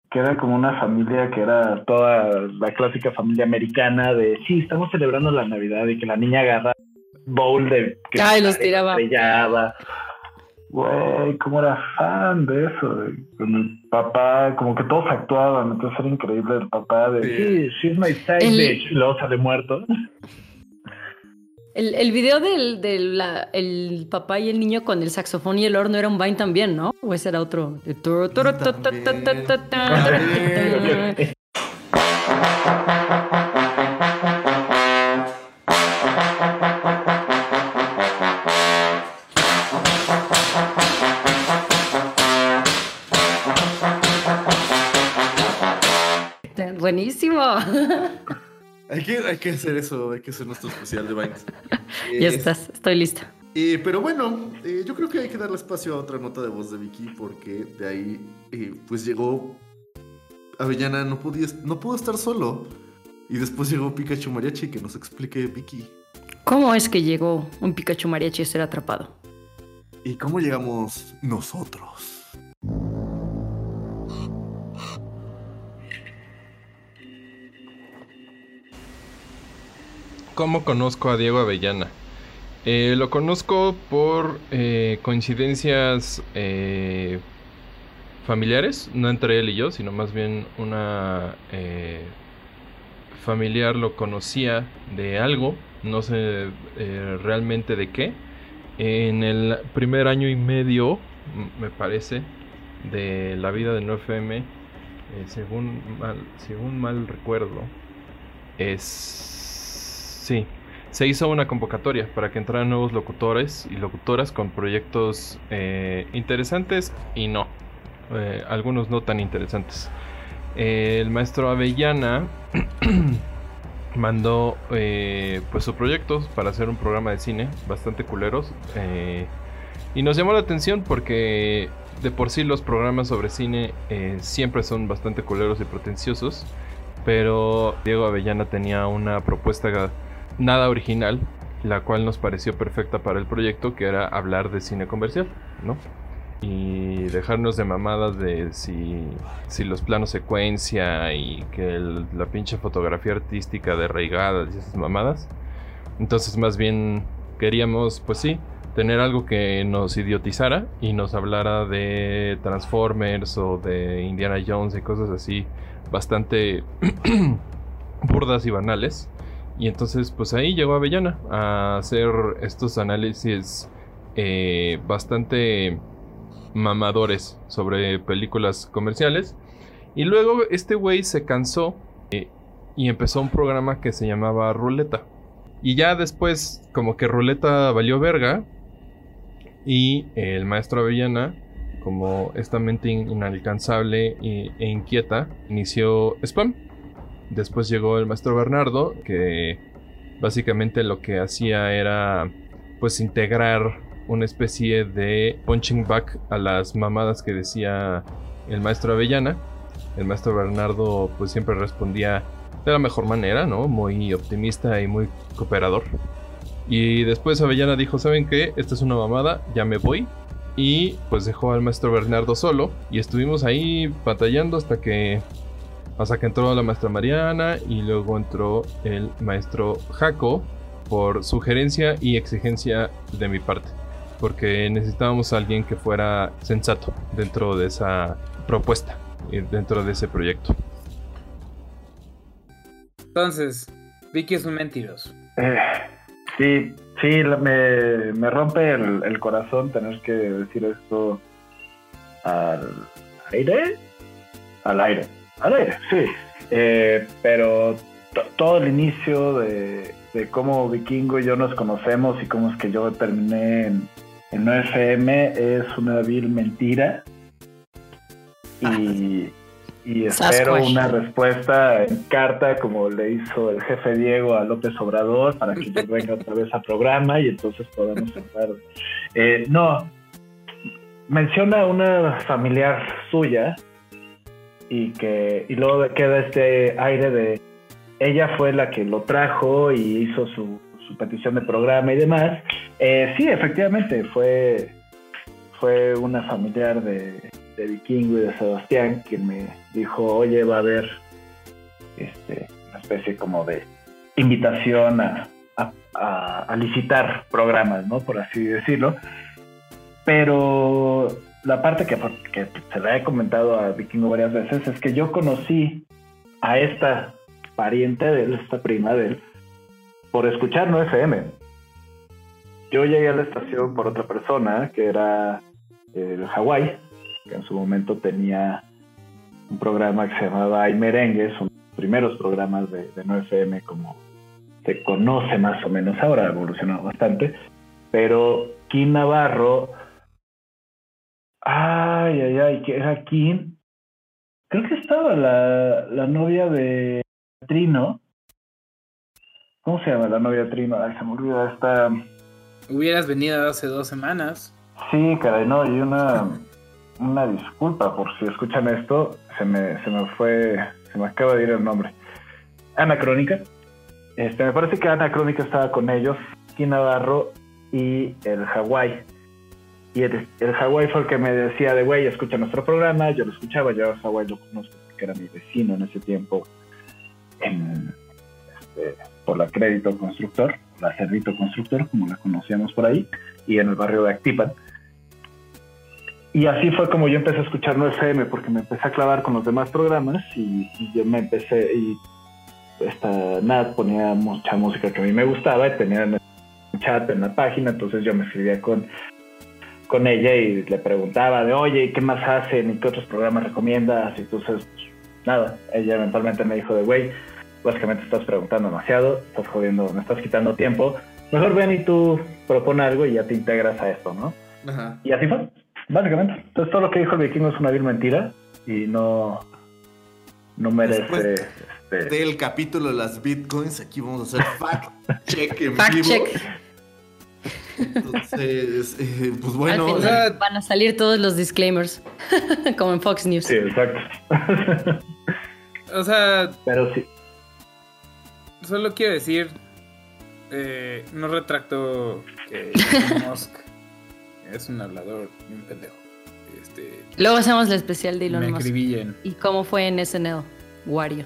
que era como una familia que era toda la clásica familia americana de sí, estamos celebrando la Navidad y que la niña agarra bowl de que Ay, los tiraba. Güey, cómo era fan de eso, de- con el papá, como que todos actuaban, entonces era increíble el papá de Sí. sí, she's my side El- bitch, y luego sale muerto. El, el video del, del la- el papá y el niño con el saxofón y el horno era un Vine también, ¿no? ¿O ese era otro? También. *laughs* Buenísimo. *laughs* Hay que, hay que hacer eso, hay que hacer nuestro especial de Vines. *laughs* Ya estás, estoy lista. eh, pero bueno, eh, yo creo que hay que darle espacio a otra nota de voz de Vicky porque de ahí eh, pues llegó Avellana, no, podía, no pudo estar solo. Y después llegó Pikachu Mariachi que nos explique Vicky. ¿Cómo es que llegó un Pikachu mariachi a ser atrapado? ¿Y cómo llegamos nosotros? ¿Cómo conozco a Diego Avellana? Eh, lo conozco por eh, coincidencias eh, familiares, no entre él y yo, sino más bien una familiar lo conocía de algo no sé realmente de qué. En el primer año y medio, me parece, de la vida de 9FM, eh, según, mal, según mal recuerdo, es... Sí, se hizo una convocatoria para que entraran nuevos locutores y locutoras con proyectos eh, interesantes y no, eh, algunos no tan interesantes. el maestro Avellana *clears throat* mandó eh, pues sus proyectos para hacer un programa de cine bastante culeros y nos llamó la atención porque de por sí los programas sobre cine siempre son bastante culeros y pretenciosos pero Diego Avellana tenía una propuesta nada original, la cual nos pareció perfecta para el proyecto, que era hablar de cine comercial, ¿no? Y dejarnos de mamadas de si, si los planos secuencia y que la pinche fotografía artística de y esas mamadas. Entonces más bien queríamos, pues sí, tener algo que nos idiotizara y nos hablara de Transformers o de Indiana Jones y cosas así bastante *clears throat* burdas y banales y entonces, pues ahí llegó Avellana a hacer estos análisis eh, bastante mamadores sobre películas comerciales. Y luego este güey se cansó eh, y empezó un programa que se llamaba Ruleta. Y ya después, como que Ruleta valió verga. Y el maestro Avellana, como esta mente inalcanzable e inquieta, inició Spam. Después llegó el maestro Bernardo, que básicamente lo que hacía era pues integrar una especie de punching back a las mamadas que decía el maestro Avellana. El maestro Bernardo pues siempre respondía de la mejor manera, ¿no? Muy optimista y muy cooperador. Y después Avellana dijo, ¿saben qué? Esta es una mamada, ya me voy. Y pues dejó al maestro Bernardo solo. Y estuvimos ahí batallando hasta que hasta que entró la maestra Mariana y luego entró el maestro Jaco por sugerencia y exigencia de mi parte. Porque necesitábamos a alguien que fuera sensato dentro de esa propuesta, y dentro de ese proyecto. Entonces, Vicky es un mentiroso. Eh, sí, sí, me, me rompe el, el, corazón tener que decir esto al aire. Al aire sí. Eh, pero todo el inicio de, cómo Vikingo y yo nos conocemos y cómo es que yo terminé en, en 9FM es una vil mentira. Y, *laughs* y espero una respuesta en carta como le hizo el jefe Diego a López Obrador para que *laughs* venga otra vez al programa y entonces podamos hablar. Eh, no, menciona una familiar suya y que y luego queda este aire de ella fue la que lo trajo y hizo su, petición de programa y demás. Eh, sí, efectivamente, fue, fue una familiar de, de, Vikingo y de Sebastián quien me dijo, oye, va a haber este, una especie como de invitación a, a licitar programas, ¿no? Por así decirlo. Pero la parte que, se le he comentado a Vikingo varias veces es que yo conocí a esta pariente de él, esta prima de él, por escuchar no FM. Yo llegué a la estación por otra persona que era el Hawái, que en su momento tenía un programa que se llamaba Ay Merengue, son los primeros programas de, de 9FM como se conoce más o menos ahora, ha evolucionado bastante, pero Kim Navarro Ay, ay, ay, que era aquí. Creo que estaba la, la novia de Trino. ¿Cómo se llama la novia de Trino? Ay, se me olvida esta. Hubieras venido hace dos semanas. Sí, caray, no, y una, una disculpa por si escuchan esto, se me, se me fue, se me acaba de ir el nombre. Ana Crónica. Este, me parece que Ana Crónica estaba con ellos, Navarro y el Hawái. Y el, el Hawái fue el que me decía de, güey, escucha nuestro programa. Yo lo escuchaba, yo a Hawái lo conozco porque era mi vecino en ese tiempo en, este, por la Crédito Constructor, la Cerrito Constructor, como la conocíamos por ahí, y en el barrio de Actipan. Y así fue como yo empecé a escuchar 9FM, porque me empecé a clavar con los demás programas y, yo me empecé, y esta Nat ponía mucha música que a mí me gustaba y tenía un chat en la página, entonces yo me escribía con, con ella y le preguntaba de, oye, ¿qué más hacen y qué otros programas recomiendas? Y entonces, nada, ella eventualmente me dijo de, güey, básicamente estás preguntando demasiado, estás jodiendo, me estás quitando tiempo, mejor ven y tú propone algo y ya te integras a esto, ¿no? Ajá. Y así fue, básicamente. Entonces todo lo que dijo el vikingo es una vil mentira y no, no merece... Después este, Del capítulo de las bitcoins, aquí vamos a hacer fact check en Fact vivo. check. Entonces, eh, pues Al bueno, final o sea- van a salir todos los disclaimers, *laughs* como en Fox News. sí, exacto. *laughs* O sea, Pero sí, solo quiero decir, eh, no retracto que Elon *laughs* Musk es un hablador y un pendejo. Este, Luego hacemos la especial de Elon me Musk. ¿Y cómo fue en SNL? Wario.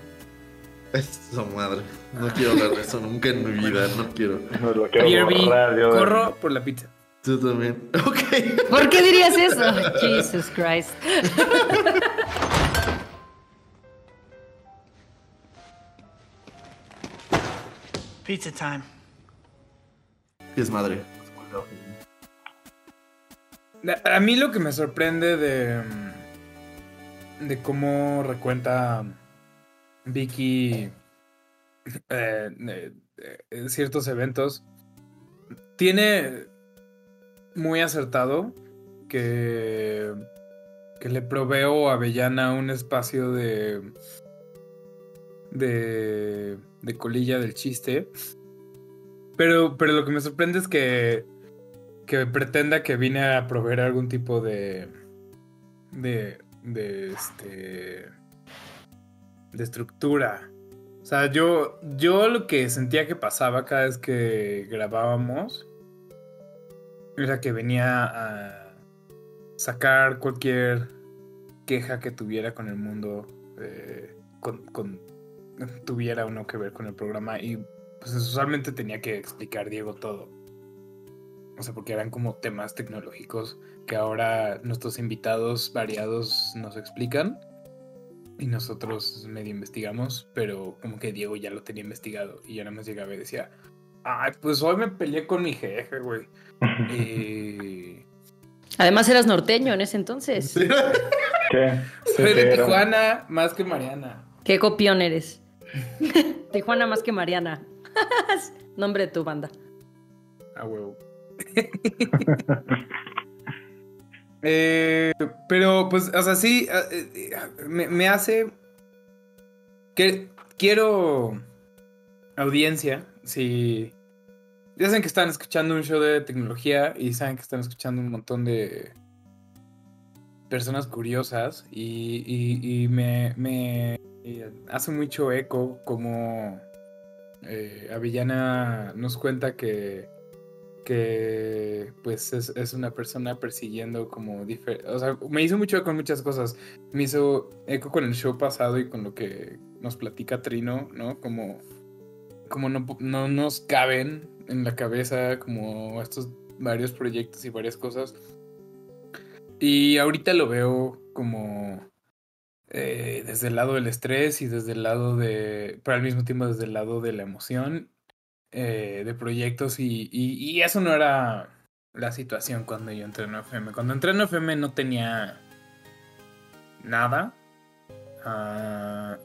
*laughs* Eso madre. No quiero hablar de eso nunca en mi vida, no quiero. no lo quiero borrar, yo- corro por la pizza. Tú también. *laughs* Ok. ¿Por qué dirías eso? *laughs* Jesus Christ. Pizza time. Es madre. A a mí lo que me sorprende de, mm, de cómo recuenta Vicky eh, eh, eh, ciertos eventos, tiene muy acertado que, que le proveo a Avellana un espacio de, de, de colilla del chiste. Pero, pero lo que me sorprende es que que pretenda que vine a proveer algún tipo de. de. de este. De estructura. O sea, yo. Yo lo que sentía que pasaba cada vez que grabábamos. Era que venía a sacar cualquier queja que tuviera con el mundo. eh, con, con- tuviera o no que ver con el programa. Y pues usualmente tenía que explicar Diego todo. O sea, porque eran como temas tecnológicos que ahora nuestros invitados variados nos explican. Y nosotros medio investigamos, pero como que Diego ya lo tenía investigado. Y yo nada más llegaba y decía, ay, pues hoy me peleé con mi jefe, güey. Y... *laughs* Además eras norteño en ese entonces. Sí, *laughs* Soy de Tijuana más que Mariana. Qué copión eres. *laughs* Tijuana más que Mariana. Nombre de tu banda. A huevo. Eh, pero, pues, o sea, sí, eh, eh, me, me hace que quiero audiencia. Si ya saben que están escuchando un show de tecnología y saben que están escuchando un montón de personas curiosas y, y- me, me hace mucho eco como eh, Avellana nos cuenta que que pues es, es una persona persiguiendo como diferente, o sea, me hizo mucho eco con muchas cosas, me hizo eco con el show pasado y con lo que nos platica Trino, ¿no? Como, como no, no nos caben en la cabeza como estos varios proyectos y varias cosas. Y ahorita lo veo como eh, desde el lado del estrés y desde el lado de, pero al mismo tiempo desde el lado de la emoción eh, de proyectos y, y, eso no era la situación cuando yo entré en FM. Cuando entré en FM no tenía nada. Ah,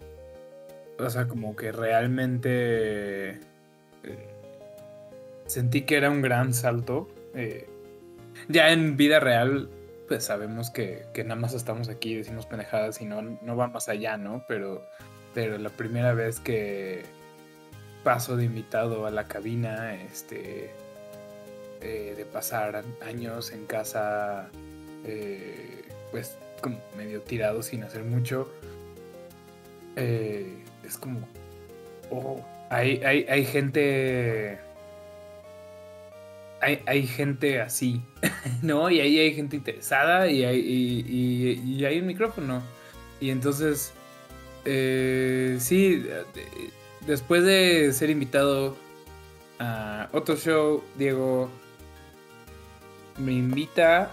o sea, como que realmente eh, sentí que era un gran salto. eh, ya en vida real, pues sabemos que, que nada más estamos aquí, decimos pendejadas y no, no va más allá, ¿no? Pero, pero la primera vez que paso de invitado a la cabina, este, eh, de pasar años en casa, eh, pues como medio tirado sin hacer mucho, eh, es como, oh, hay, hay, hay gente, hay, hay gente así, *laughs* ¿no? Y ahí hay gente interesada y hay, y, y- hay un micrófono. Y entonces, eh, sí, después de ser invitado a otro show, Diego me invita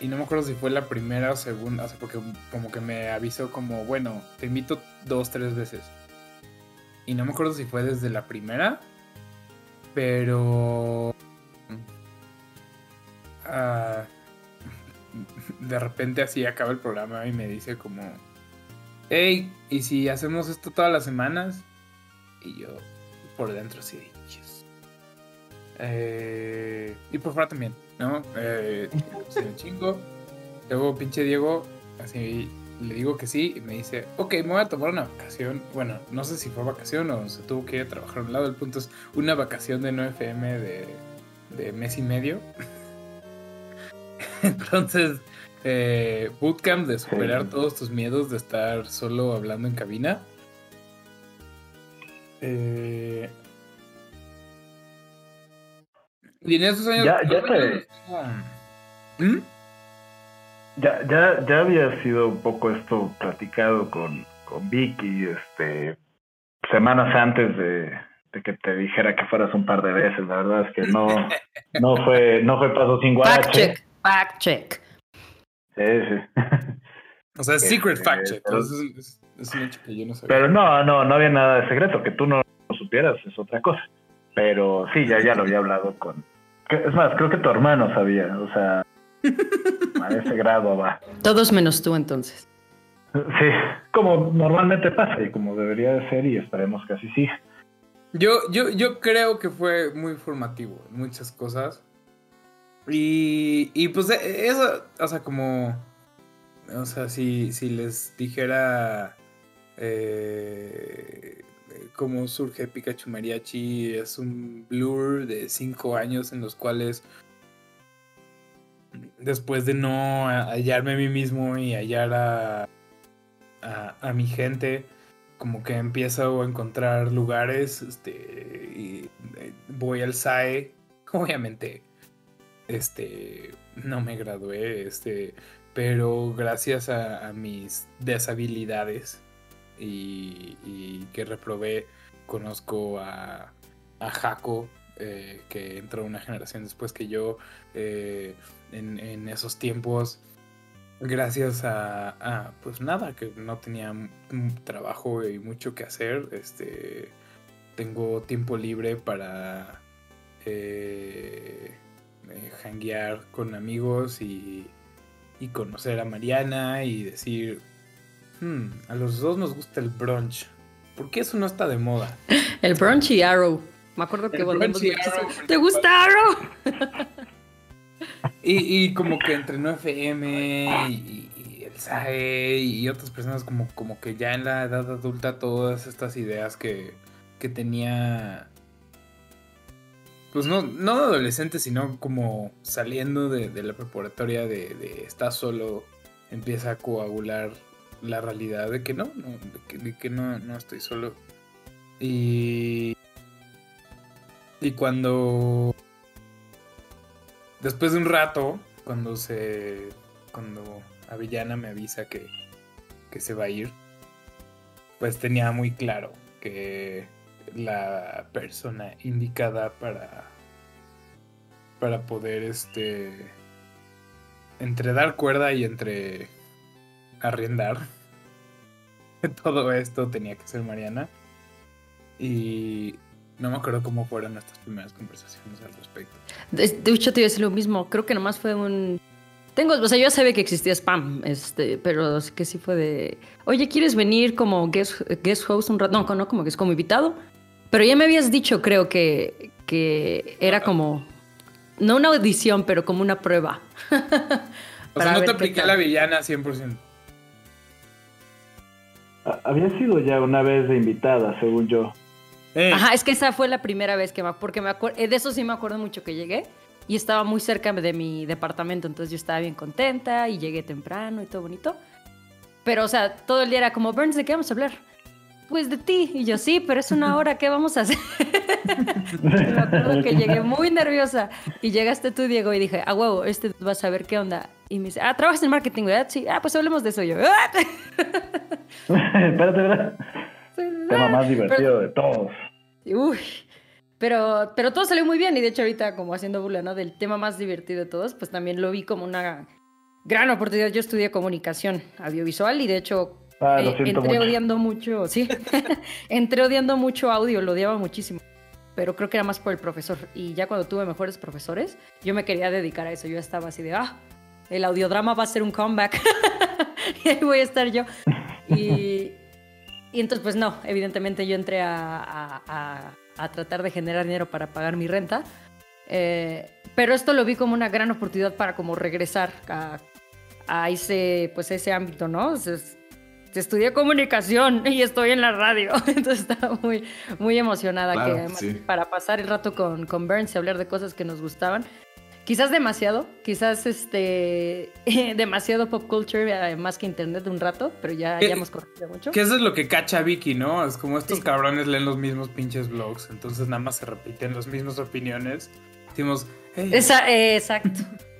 y no me acuerdo si fue la primera o segunda, o sea, porque como que me avisó como, bueno, te invito dos, tres veces. Y no me acuerdo si fue desde la primera. Pero. ah, de repente así acaba el programa y me dice como. Hey, ¿y si hacemos esto todas las semanas? Y yo por dentro así de "Yes". Eh, y por fuera también, ¿no? Eh, *laughs* me chingo. Luego pinche Diego, así le digo que sí y me dice, ok, me voy a tomar una vacación. Bueno, no sé si fue vacación o se tuvo que ir a trabajar a un lado. El punto es una vacación de 9FM de, de mes y medio. *laughs* Entonces, eh, bootcamp de superar todos tus miedos de estar solo hablando en cabina. Eh, y en esos años... Ya- ya te- ¿Mm? Ya, ya, ya había sido un poco esto platicado con, con Vicky, este, semanas antes de, de que te dijera que fueras un par de veces. La verdad es que no, no fue, no fue paso sin Fact guarache. check, fact check. Sí, sí. O sea, secret Este, fact check. pero- entonces es, un hecho que yo no sabía. Pero no, no, no había nada de secreto. Que tú no lo supieras es otra cosa. Pero sí, ya, ya lo había hablado con... Es más, creo que tu hermano sabía. O sea, *laughs* a ese grado va. Todos menos tú entonces. Sí, como normalmente pasa y como debería de ser y esperemos que así siga. Yo, yo, yo creo que fue muy formativo en muchas cosas. Y, y pues e- eso, o sea, como, o sea, si, si les dijera eh, cómo surge Pikachu Mariachi, es un blur de cinco años en los cuales después de no hallarme a mí mismo y hallar a, a, mi gente, como que empiezo a encontrar lugares, este, y eh, voy al SAE, *laughs* obviamente, este, no me gradué, este, pero gracias a mis deshabilidades y, y que reprobé, conozco a, a Jaco, eh, que entró una generación después que yo, eh, en, esos tiempos, gracias a, pues nada, que no tenía trabajo y mucho que hacer, este, tengo tiempo libre para eh, eh, hanguear con amigos y, y conocer a Mariana y decir, "Hmm, a los dos nos gusta el brunch, ¿por qué eso no está de moda? *laughs* El brunch y Arrow. Me acuerdo que El volvemos ¿Te gusta Arrow? *laughs* Y, y como que entre 9FM y, y el SAE y otras personas como, como que ya en la edad adulta todas estas ideas que, que tenía, pues no, no de adolescente, sino como saliendo de, de la preparatoria de, de estás solo, empieza a coagular la realidad de que no, no de que, de que no, no estoy solo. Y, y cuando después de un rato, cuando se. Cuando Avellana me avisa que, que se va a ir, pues tenía muy claro que la persona indicada para. para poder este. entre dar cuerda y entre arrendar. *laughs* Todo esto tenía que ser Mariana. Y no me acuerdo cómo fueron nuestras primeras conversaciones al respecto. De, de hecho, te iba a decir lo mismo. Creo que nomás fue un. Tengo, o sea, yo sabía que existía spam, este, pero es que sí fue de. Oye, ¿quieres venir como guest, guest host un rato? No, no como guest, como invitado. Pero ya me habías dicho, creo que, que era como. No una audición, pero como una prueba. *laughs* O sea, no te qué apliqué la villana 100%. Ah, Había sido ya una vez de invitada, según yo. Eh, Ajá, es que esa fue la primera vez que me porque me acuerdo, de eso sí me acuerdo mucho que llegué y estaba muy cerca de mi departamento, entonces yo estaba bien contenta y llegué temprano y todo bonito. Pero, o sea, todo el día era como, Burns, ¿de qué vamos a hablar? Pues de ti. Y yo, sí, pero es una *laughs* hora, ¿qué vamos a hacer? *laughs* Me acuerdo que llegué muy nerviosa y llegaste tú, Diego, y dije, ah, huevo, este va a saber qué onda. Y me dice, ah, ¿trabajas en marketing, verdad? Sí, ah, pues hablemos de eso. Yo, "Ah". *laughs* Espérate, ¿verdad? Tema más divertido de todos. Uy, pero, pero todo salió muy bien y de hecho ahorita como haciendo burla, ¿no? Del tema más divertido de todos, pues también lo vi como una gran oportunidad. Yo estudié comunicación audiovisual y de hecho Ah, lo Eh, siento entré mucho. odiando mucho, sí. *laughs* entré odiando mucho audio, lo odiaba muchísimo. Pero creo que era más por el profesor. Y ya cuando tuve mejores profesores, yo me quería dedicar a eso. Yo estaba así de, ah, el audiodrama va a ser un comeback. *laughs* y ahí voy a estar yo. Y, y entonces, pues no, evidentemente yo entré a, a- a- a tratar de generar dinero para pagar mi renta. Eh, pero esto lo vi como una gran oportunidad para como regresar a, a ese, pues ese ámbito, ¿no? Entonces, estudié comunicación y estoy en la radio. *laughs* Entonces estaba muy, muy emocionada Claro, que además sí. para pasar el rato con, con Burns y hablar de cosas que nos gustaban. Quizás demasiado, quizás este *laughs* demasiado pop culture, eh, más que internet de un rato, pero ya, ¿Qué- ya hemos corregido mucho. Que eso es lo que cacha Vicky, ¿no? Es como estos Sí. cabrones leen los mismos pinches blogs, entonces nada más se repiten las mismas opiniones. Decimos, hey, Esa- eh, exacto. *laughs*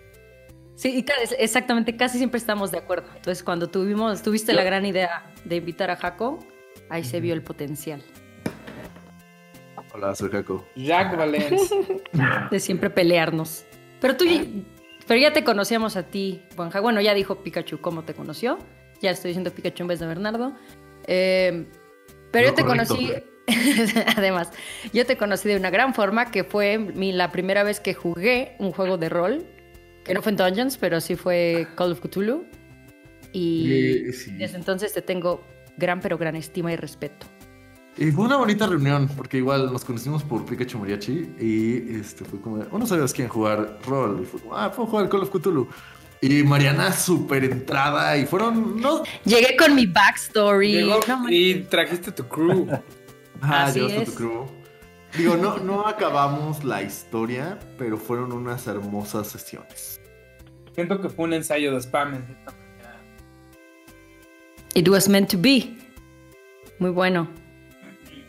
Sí, exactamente, casi siempre estamos de acuerdo. Entonces, cuando tuvimos, tuviste la gran idea de invitar a Jaco, ahí se vio el potencial Hola, soy Jaco. Jack Valence. *laughs* de siempre pelearnos. Pero tú, pero ya te conocíamos a ti, Juanja. Bueno, ya dijo Pikachu cómo te conoció. Ya estoy diciendo Pikachu en vez de Bernardo. Eh, pero yo te correcto. conocí, *laughs* además, yo te conocí de una gran forma, que fue mi, la primera vez que jugué un juego de rol, que no fue en Dungeons, pero sí fue Call of Cthulhu. Y Eh, sí. desde entonces te tengo gran, pero gran estima y respeto. Y fue una bonita reunión, porque igual nos conocimos por Pikachu Mariachi y este fue como, oh, no sabías quién jugar rol. Y fue como, ah, puedo jugar Call of Cthulhu. Y Mariana súper entrada y fueron, no, Llegué con mi backstory. Llegó y trajiste tu crew. ah, Así llevaste es. tu crew. Digo, no, no acabamos la historia, pero fueron unas hermosas sesiones. Siento que fue un ensayo de spam. en cierta manera. It was meant to be. Muy bueno.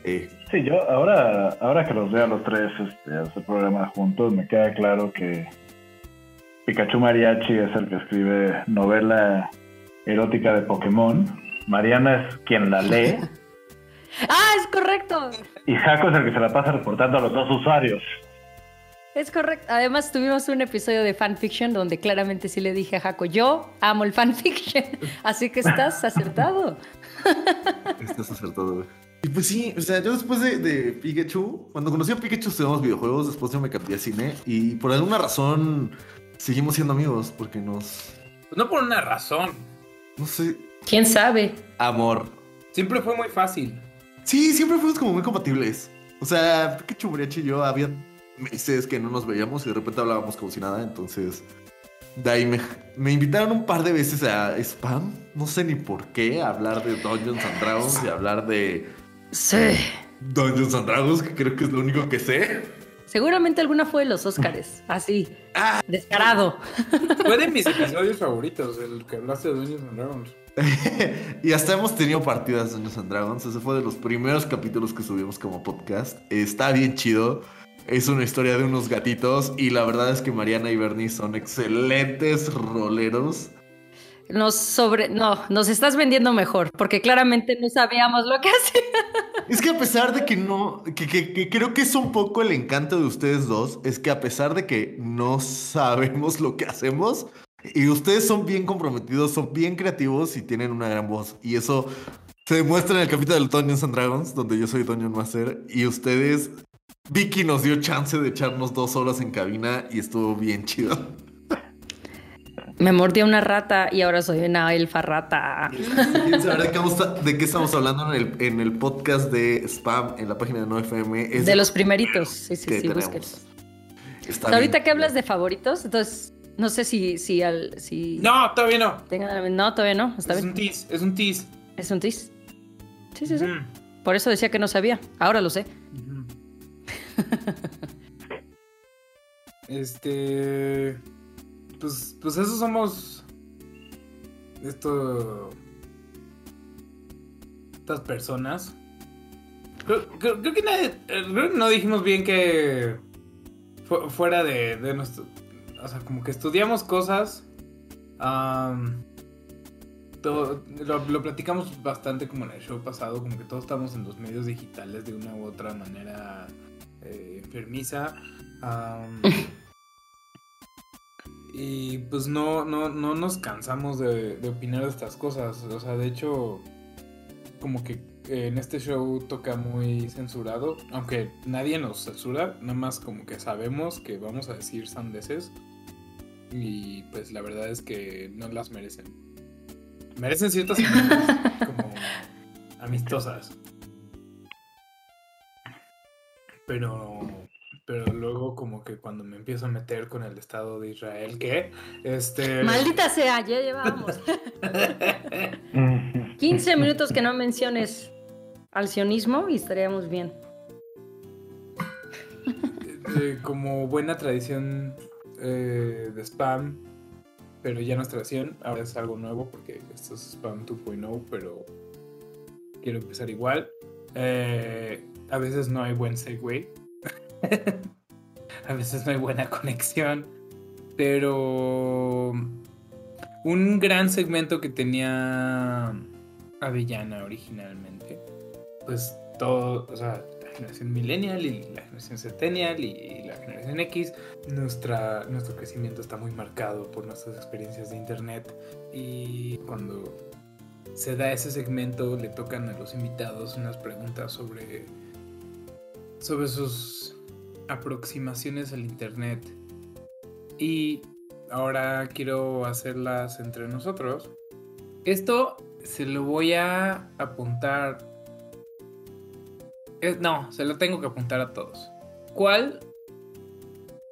Sí, yo ahora, ahora que los veo a los tres este, hacer programa juntos, me queda claro que Pikachu Mariachi es el que escribe novela erótica de Pokémon. Mariana es quien la lee. *laughs* ¡Ah, es correcto! Y Jaco es el que se la pasa reportando a los dos usuarios. Es correcto. Además, tuvimos un episodio de fanfiction donde claramente sí le dije a Jaco, yo amo el fanfiction. *laughs* Así que estás acertado. *laughs* Estás acertado, güey. Y pues sí, o sea, yo después de, de Pikachu, cuando conocí a Pikachu estudiamos videojuegos, después yo me cambié a cine y por alguna razón seguimos siendo amigos porque nos, Pues no por una razón. no sé, ¿Quién sabe? amor. Siempre fue muy fácil. Sí, siempre fuimos como muy compatibles. O sea, Pikachu, Mariachi y yo había meses que no nos veíamos y de repente hablábamos como si nada, entonces de ahí me, me invitaron un par de veces a Spam, no sé ni por qué, a hablar de Dungeons and Dragons y hablar de Sí. Dungeons and Dragons, que creo que es lo único que sé. Seguramente alguna fue de los Óscares. Así. Descarado. Fue de mis episodios favoritos, el que hablaste de Dungeons and Dragons. *laughs* y hasta hemos tenido partidas de Dungeons and Dragons. Ese fue de los primeros capítulos que subimos como podcast. Está bien chido. Es una historia de unos gatitos. Y la verdad es que Mariana y Bernie son excelentes roleros. Nos sobre. No, nos estás vendiendo mejor, porque claramente no sabíamos lo que *laughs* hacía. Es que a pesar de que no, que, que- que creo que es un poco el encanto de ustedes dos, es que a pesar de que no sabemos lo que hacemos, y ustedes son bien comprometidos, son bien creativos y tienen una gran voz. Y eso se demuestra en el capítulo de Dungeons and Dragons, donde yo soy Dungeon Master, y ustedes, Vicky nos dio chance de echarnos dos horas en cabina y estuvo bien chido. Me mordió una rata y ahora soy una elfa rata. ¿Quieren saber de qué, estamos hablando en el, en el podcast de Spam en la página de 9FM? Es De los primeritos. Sí, sí, sí. Está Ahorita que hablas de favoritos, entonces no sé si, si al si No, todavía no. tengan- no, todavía no, está Es bien. un tease, es un tease. Es un tis. Sí, sí, sí. Por eso decía que no sabía. Ahora lo sé. Este. Pues, pues esos somos. Esto. Estas personas. Creo, creo- creo que nadie. eh, creo que no dijimos bien que. fu- fuera de, de nuestro. O sea, como que estudiamos cosas. todo- lo, lo platicamos bastante como en el show pasado, como que todos estamos en los medios digitales de una u otra manera eh, enfermiza. *laughs* y pues no, no, no nos cansamos de, de opinar de estas cosas. O sea, de hecho, como que en este show toca muy censurado, aunque nadie nos censura, nada más como que sabemos que vamos a decir sandeces y pues la verdad es que no las merecen. Merecen ciertas *laughs* como amistosas. Pero pero luego como que cuando me empiezo a meter con el Estado de Israel, ¿qué? Este... Maldita sea, ya llevamos *laughs* 15 minutos que no menciones al sionismo y estaríamos bien. Eh, como buena tradición eh, de spam, pero ya no es tradición, ahora es algo nuevo porque esto es spam 2.0, pero quiero empezar igual. Eh, a veces no hay buen segue. *laughs* a veces no hay buena conexión, pero un gran segmento que tenía Avellana originalmente, pues todo, o sea, generación millennial y la generación centennial y la generación X, nuestra, nuestro crecimiento está muy marcado por nuestras experiencias de internet y cuando se da ese segmento le tocan a los invitados unas preguntas sobre sobre sus aproximaciones al internet y ahora quiero hacerlas entre nosotros. Esto se lo voy a apuntar. No, se lo tengo que apuntar a todos. ¿Cuál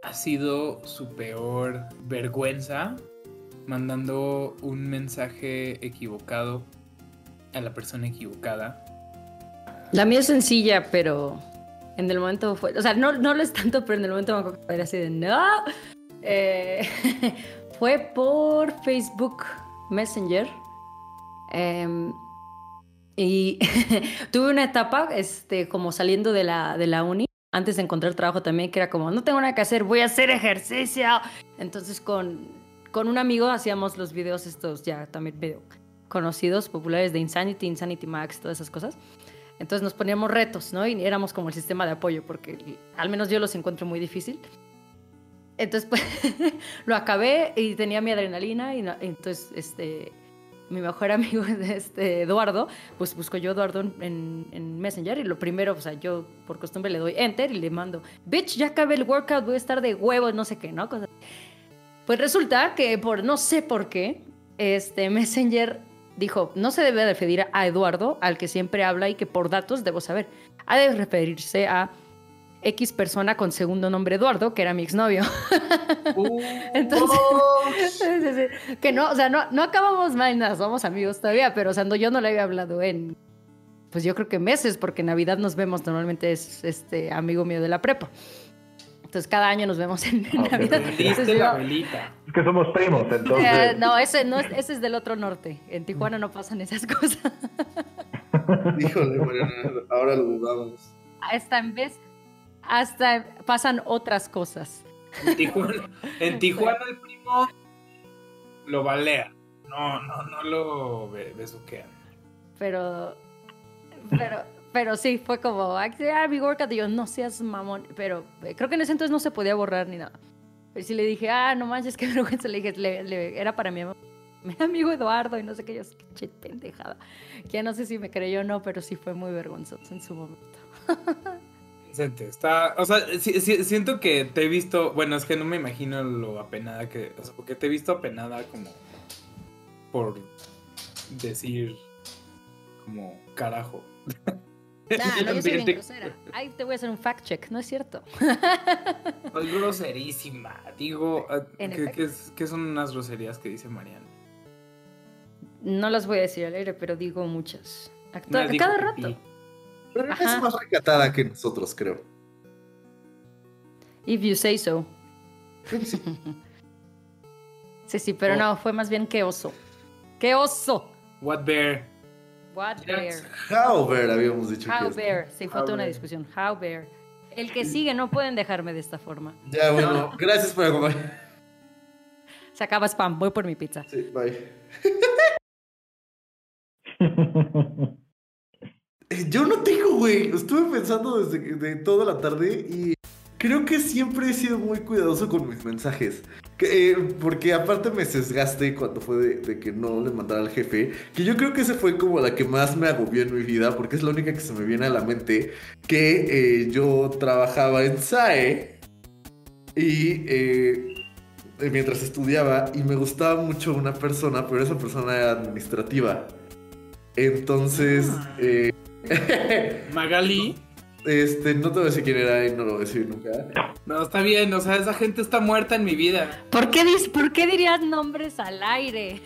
ha sido su peor vergüenza mandando un mensaje equivocado a la persona equivocada? La mía es sencilla, pero en el momento fue. O sea, no, no lo es tanto, pero en el momento me acuerdo que era así de no. Eh, *laughs* fue por Facebook Messenger. Em, y *laughs* tuve una etapa, este, como saliendo de la, de la uni, antes de encontrar trabajo también, que era como, no tengo nada que hacer, voy a hacer ejercicio. Entonces con, con un amigo hacíamos los videos estos ya también medio conocidos, populares de Insanity, Insanity Max, todas esas cosas. Entonces nos poníamos retos, ¿no? Y éramos como el sistema de apoyo, porque al menos yo los encuentro muy difícil. Entonces, *laughs* pues, lo acabé y tenía mi adrenalina y entonces, este, mi mejor amigo, *laughs* este, Eduardo, pues busco yo Eduardo en, en, Messenger y lo primero, o sea, yo por costumbre le doy enter y le mando, bitch, ya acabé el workout, voy a estar de huevos, no sé qué, ¿no? Pues resulta que por no sé por qué, este Messenger dijo, no se debe referir a Eduardo, al que siempre habla y que por datos debo saber. Ha de referirse a X persona con segundo nombre Eduardo, que era mi exnovio. *laughs* Uh, Entonces, *laughs* *laughs* que no, o sea, no, no acabamos mal, nada, somos amigos todavía, pero o sea, yo no le había hablado en, pues yo creo que meses, porque en Navidad nos vemos, normalmente es este amigo mío de la prepa. Entonces cada año nos vemos en, Navidad. Es que somos primos, entonces. Eh, no, ese, no ese es del otro norte. En Tijuana no pasan esas cosas. Híjole, Mariana, ahora lo dudamos. Hasta en vez, hasta pasan otras cosas. En Tijuana, el primo lo balea. No, no, no lo besuquean. Pero, pero pero sí, fue como, ah, mi workout. Y yo, no seas mamón. Pero eh, creo que en ese entonces no se podía borrar ni nada. Pero sí le dije, ah, no manches, qué *laughs* vergüenza. Le dije, era para mi, mi amigo Eduardo y no sé qué. Yo, qué pendejada. Que ya no sé si me creyó o no, pero sí fue muy vergonzoso en su momento. *laughs* Está, o sea, siento que te he visto, bueno, es que no me imagino lo apenada que, o sea, porque te he visto apenada como por decir como carajo. no, yo soy *laughs* bien grosera. Ay, te voy a hacer un fact check, no es cierto. *laughs* Es groserísima. Digo, ah, ¿qué, son unas groserías que dice Mariana? No las voy a decir al aire, pero digo muchas. cada rato. Pero es más recatada que nosotros, creo. If you say so. *laughs* sí, sí, pero oh. no, fue más bien que oso. ¡Qué oso! What bear? What bear? How bear habíamos dicho. How bear. Sí, fue toda una discusión. How bear. El que sigue, no pueden dejarme de esta forma. Ya, bueno, gracias por acompañarme. *laughs* Se acaba spam, voy por mi pizza. Sí, bye. *laughs* Yo no tengo, güey. Estuve pensando desde de toda la tarde y creo que siempre he sido muy cuidadoso con mis mensajes. Que, eh, porque aparte me sesgaste cuando fue de, de que no le mandara al jefe, que yo creo que esa fue como la que más me agobió en mi vida, porque es la única que se me viene a la mente, que eh, yo trabajaba en SAE y eh, mientras estudiaba y me gustaba mucho una persona, pero esa persona era administrativa. Entonces, eh, *laughs* Magali. este, no te voy a decir quién era y no lo voy a decir nunca. No, está bien, o sea, esa gente está muerta en mi vida. ¿Por qué, dis- ¿Por qué dirías nombres al aire?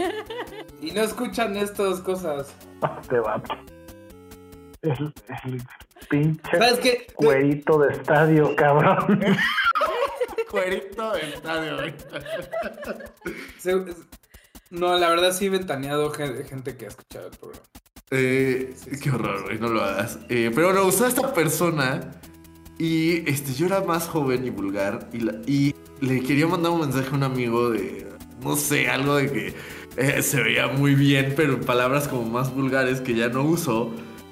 Y no escuchan estas cosas. Este vato. Es el pinche ¿Sabes qué? cuerito de estadio, cabrón. Cuerito de estadio. No, la verdad sí he ventaneado gen- gente que ha escuchado el programa. Eh, qué horror, güey, no lo hagas. Eh, pero me gustaba esta persona y este, yo era más joven y vulgar y, la- y le quería mandar un mensaje a un amigo de, no sé, algo de que eh, se veía muy bien, pero en palabras como más vulgares que ya no uso.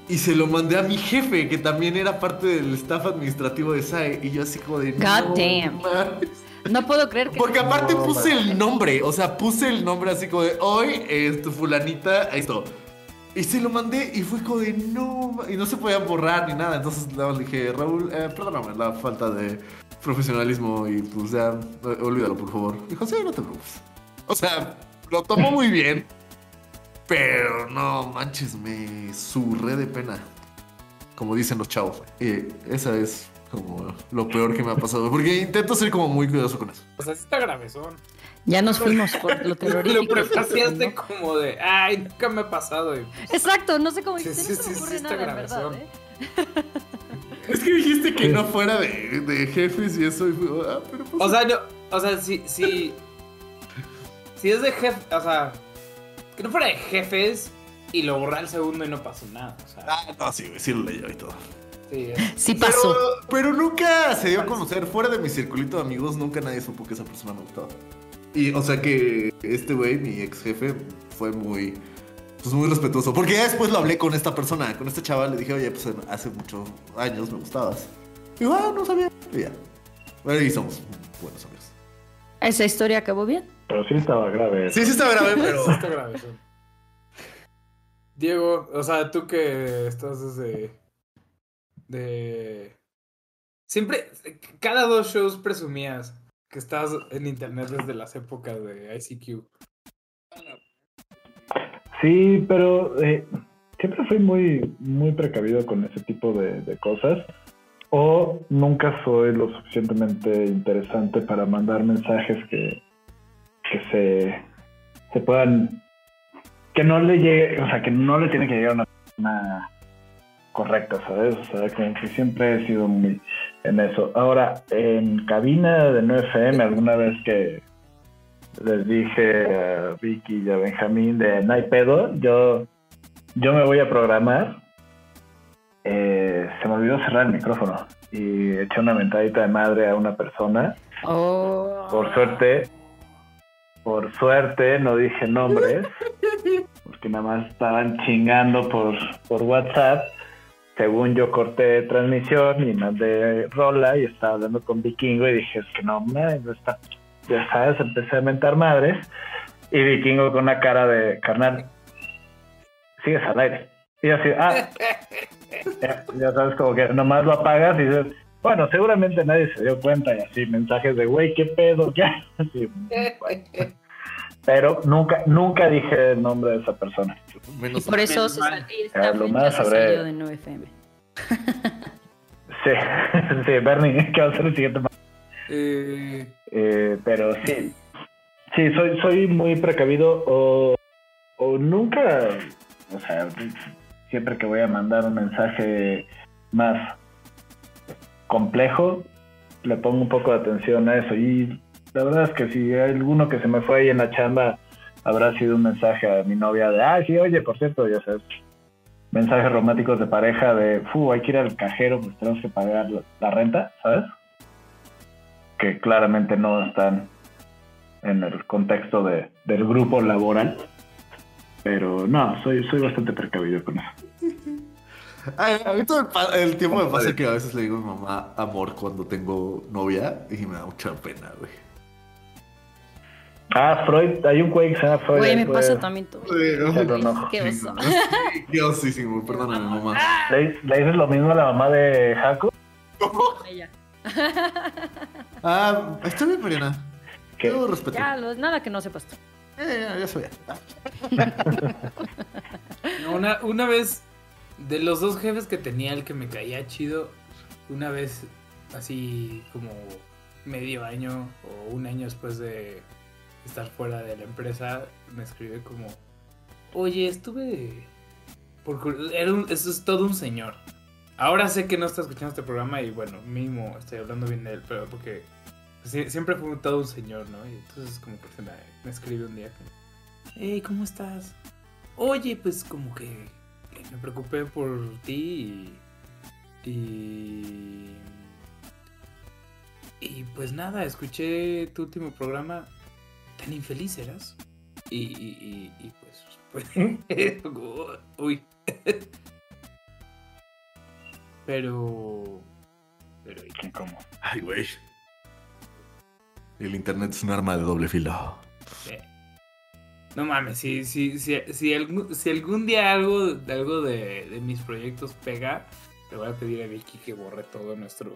Y se lo mandé a mi jefe, que también era parte del staff administrativo de SAE. Y yo así como de... God "No damn. mames". No puedo creer que. Porque aparte No, puse el nombre, o sea, puse el nombre así como de hoy, es tu fulanita, esto. Y se lo mandé y fue como de no, ma-", y no se podía borrar ni nada. Entonces le dije, Raúl, eh, perdóname la falta de profesionalismo y pues ya, eh, olvídalo por favor. Dijo, sí, no te preocupes. O sea, lo tomó muy bien, pero no manches, me surré de pena. Como dicen los chavos. Y esa es como lo peor que me ha pasado. Porque intento ser como muy cuidadoso con eso. O sea, sí está gravezón. Ya nos fuimos por lo *laughs* Lo terrorífico. prefaciaste como de, ay, nunca me ha pasado. y, pues, Exacto, no sé cómo Sí, dijiste, sí, no se me sí, ocurre nada, en verdad. ¿eh? *laughs* Es que dijiste que no fuera de, de jefes y eso. Y ah, pero pues, O sea, no, o sea, si, si, si es de jefe, o sea, que no fuera de jefes y lo borra el segundo y no pasó nada. O sea, ah, no, sí, sí lo leyó y todo. sí, es- Sí Pero, pasó. pero nunca se dio a conocer. Fuera de mi circulito de amigos, nunca nadie supo que esa persona me gustaba. Y, o sea, que este güey, mi ex jefe, fue muy. Pues muy respetuoso. Porque ya después lo hablé con esta persona, con este chaval. Le dije, oye, pues hace muchos años me gustabas. Y digo, ah, no sabía. Y ya. Bueno, y somos buenos amigos. Esa historia acabó bien. Pero sí estaba grave. Sí, sí estaba grave, pero. sí está gravezón. Diego, o sea, tú que estás desde. De. Siempre, cada dos shows presumías que estás en internet desde las épocas de ICQ. Sí, pero eh, siempre fui muy, muy precavido con ese tipo de, de cosas. O nunca soy lo suficientemente interesante para mandar mensajes que, que se, se puedan. que no le llegue, o sea, que no le tiene que llegar a una persona correcta, ¿sabes? O sea, que siempre he sido muy en eso. Ahora, en cabina de 9FM, alguna vez que les dije a Vicky y a Benjamín de no hay pedo, yo, yo me voy a programar. Eh, se me olvidó cerrar el micrófono y eché una mentadita de madre a una persona. Oh. Por suerte, por suerte no dije nombres, *laughs* porque nada más estaban chingando por, por WhatsApp. Según yo corté transmisión y mandé rola y estaba hablando con Vikingo y dije, es que no, mames, está, ya sabes, empecé a mentar madres. Y Vikingo con una cara de carnal, sigues al aire. Y así, ah, *laughs* ya, ya sabes, como que nomás lo apagas y dices, bueno, seguramente nadie se dio cuenta y así, mensajes de, güey, qué pedo, ¿qué? Así, bueno. *laughs* Pero nunca, nunca dije el nombre de esa persona. Y Menos por eso se mal. salió, A lo más se habré- salió de 9FM. Sí, *laughs* sí, Bernie, que va a ser el siguiente. Eh, Eh, pero sí, sí, soy, soy muy precavido o, o nunca, o sea, siempre que voy a mandar un mensaje más complejo, le pongo un poco de atención a eso. Y la verdad es que si hay alguno que se me fue ahí en la chamba, habrá sido un mensaje a mi novia de, ah, sí, oye, por cierto, ya sabes, mensajes románticos de pareja de, fu, hay que ir al cajero, pues tenemos que pagar la, la renta, ¿sabes? Que claramente no están en el contexto de, del grupo laboral. Pero no, soy, soy bastante precavido con eso. *laughs* Ay, a mí todo el, pa- el tiempo me pasa que a veces le digo a mi mamá amor cuando tengo novia y me da mucha pena, güey. Ah, Freud, hay un güey que se llama Freud. Güey, me pasa también todo. ojo. Qué oso. *laughs* Qué osísimo, perdóname, mamá. ¿Le, le dices lo mismo a la mamá de Jaco? *laughs* Ella. *laughs* Ah, está bien, Mariana. ¿Qué? Debo respetar. Ya, lo- nada que no sepas tú. Eh, ya sabía. No, Una, una vez, de los dos jefes que tenía, el que me caía chido, una vez, así como medio año o un año después de estar fuera de la empresa, me escribe como, oye, estuve... Por, era un- eso es todo un señor. Ahora sé que no está escuchando este programa y bueno, mínimo estoy hablando bien de él, pero porque sie- siempre fue todo un señor, ¿no? Y entonces como que se me, me escribe un día como, hey, ¿cómo estás? Oye, pues como que me preocupé por ti y, y... Y pues nada, escuché tu último programa, tan infeliz eras. Y, y, y, y pues, pues *laughs* uy. Pero... Pero... ¿Qué, ¿Cómo? Ay, güey. El internet es un arma de doble filo. Eh, No mames, si, si, si, si, algún, si algún día algo, algo de, de mis proyectos pega, le voy a pedir a Vicky que borre todo nuestro,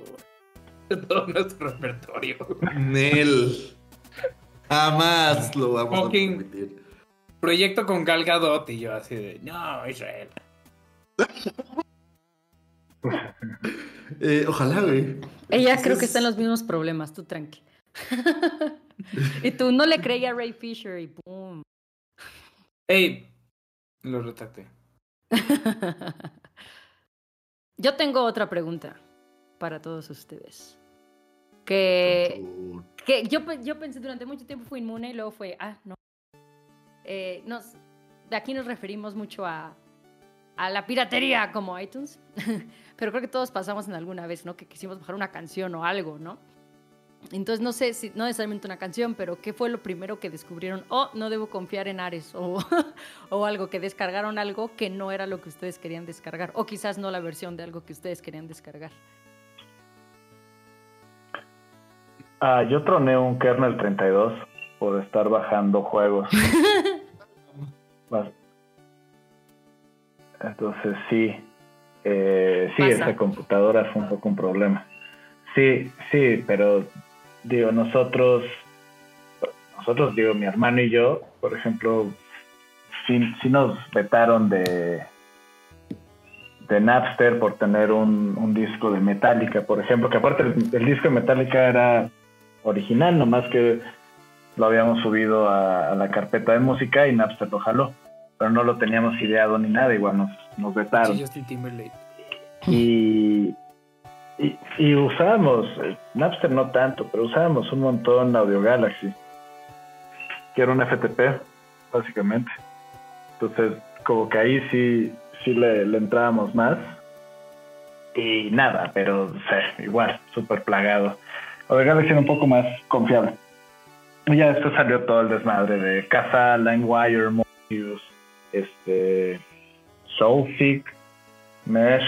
*laughs* todo nuestro repertorio. Nel. Jamás lo vamos Fucking- a permitir. Proyecto con Gal Gadot y yo así de, no, Israel. *laughs* Eh, ojalá, güey. Ella Entonces- creo que está en los mismos problemas, tú tranqui. *laughs* y tú no le creía a Ray Fisher y pum. Ey, lo retracté. *laughs* Yo tengo otra pregunta para todos ustedes. Que, que yo, yo pensé durante mucho tiempo fue inmune y luego fue, ah, no. Eh, nos, de aquí nos referimos mucho a, a la piratería como iTunes, *laughs* pero creo que todos pasamos en alguna vez, ¿no? Que quisimos bajar una canción o algo, ¿no? Entonces no sé si, no necesariamente una canción, pero ¿qué fue lo primero que descubrieron? Oh, no debo confiar en Ares o, *laughs* o algo, que descargaron algo que no era lo que ustedes querían descargar, o quizás no la versión de algo que ustedes querían descargar. Ah, yo troné un kernel 32 por estar bajando juegos. *laughs* Entonces sí, eh, sí, Pasa. esta computadora fue un poco un problema. Sí, sí, pero digo, nosotros, nosotros digo, mi hermano y yo, por ejemplo, sí, sí nos vetaron de, de Napster por tener un, un disco de Metallica, por ejemplo, que aparte el, el disco de Metallica era original, nomás que lo habíamos subido a, a la carpeta de música y Napster lo jaló, pero no lo teníamos ideado ni nada, igual nos, nos vetaron. Sí. Y, y, y usábamos, eh, Napster no tanto, pero usábamos un montón Audio Galaxy, que era un FTP, básicamente. Entonces, como que ahí sí, sí le, le entrábamos más. Y nada, pero o sea, igual, súper plagado. Audio Galaxy era un poco más confiable. Y ya después salió todo el desmadre de Casa, LimeWire, Morpheus, este, Soulseek, Mesh,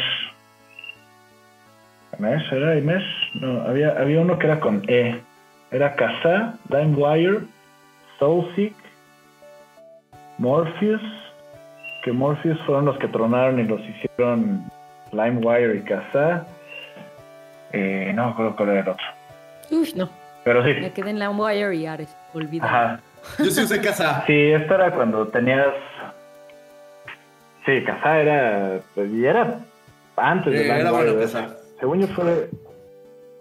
Mesh, ¿era y Mesh? No, había, había uno que era con E. Era Kazaa, LimeWire, Soulseek, Morpheus, que Morpheus fueron los que tronaron y los hicieron LimeWire y Kazaa. Eh, no me acuerdo cuál era el otro. Uf, no. Pero sí. Me quedé en la Wire y Ares. Ajá. Yo sí usé casa. Sí, esto era cuando tenías. Sí, Kazaa era. pues, Y era antes de Eh, era LimeWire, bueno. Kazaa. Según yo fue.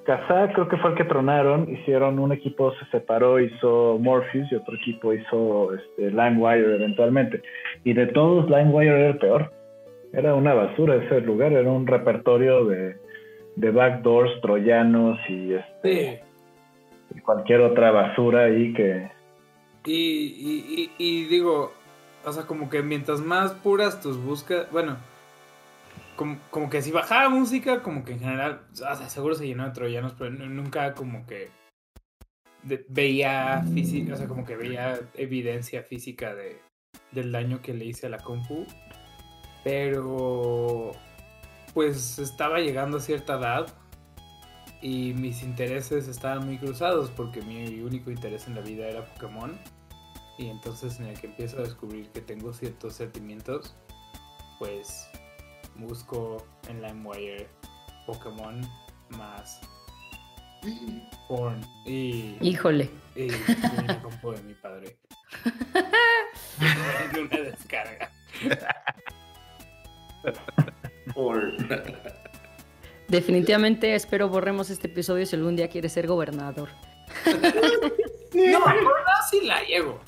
Kazaa creo que fue el que tronaron. Hicieron un equipo, se separó, hizo Morpheus y otro equipo hizo este, LimeWire eventualmente. Y de todos, LimeWire era el peor. Era una basura ese lugar. Era un repertorio de, de backdoors, troyanos y, este, Sí. y cualquier otra basura ahí que. Y, y, digo, o sea, como que mientras más puras tus buscas, bueno, como, como que si bajaba música, como que en general, o sea, seguro se llenó de troyanos, pero nu- nunca como que de- veía física, o sea, como que veía evidencia física de, del daño que le hice a la compu. Pero, pues estaba llegando a cierta edad y mis intereses estaban muy cruzados porque mi único interés en la vida era Pokémon. Y entonces en el que empiezo a descubrir que tengo ciertos sentimientos, pues busco en LimeWire Pokémon más porn. Y, Híjole. y *laughs* en el compu de mi padre. de *laughs* *laughs* una descarga. Definitivamente espero borremos este episodio si algún día quieres ser gobernador. *laughs* No, por nada sí la llevo.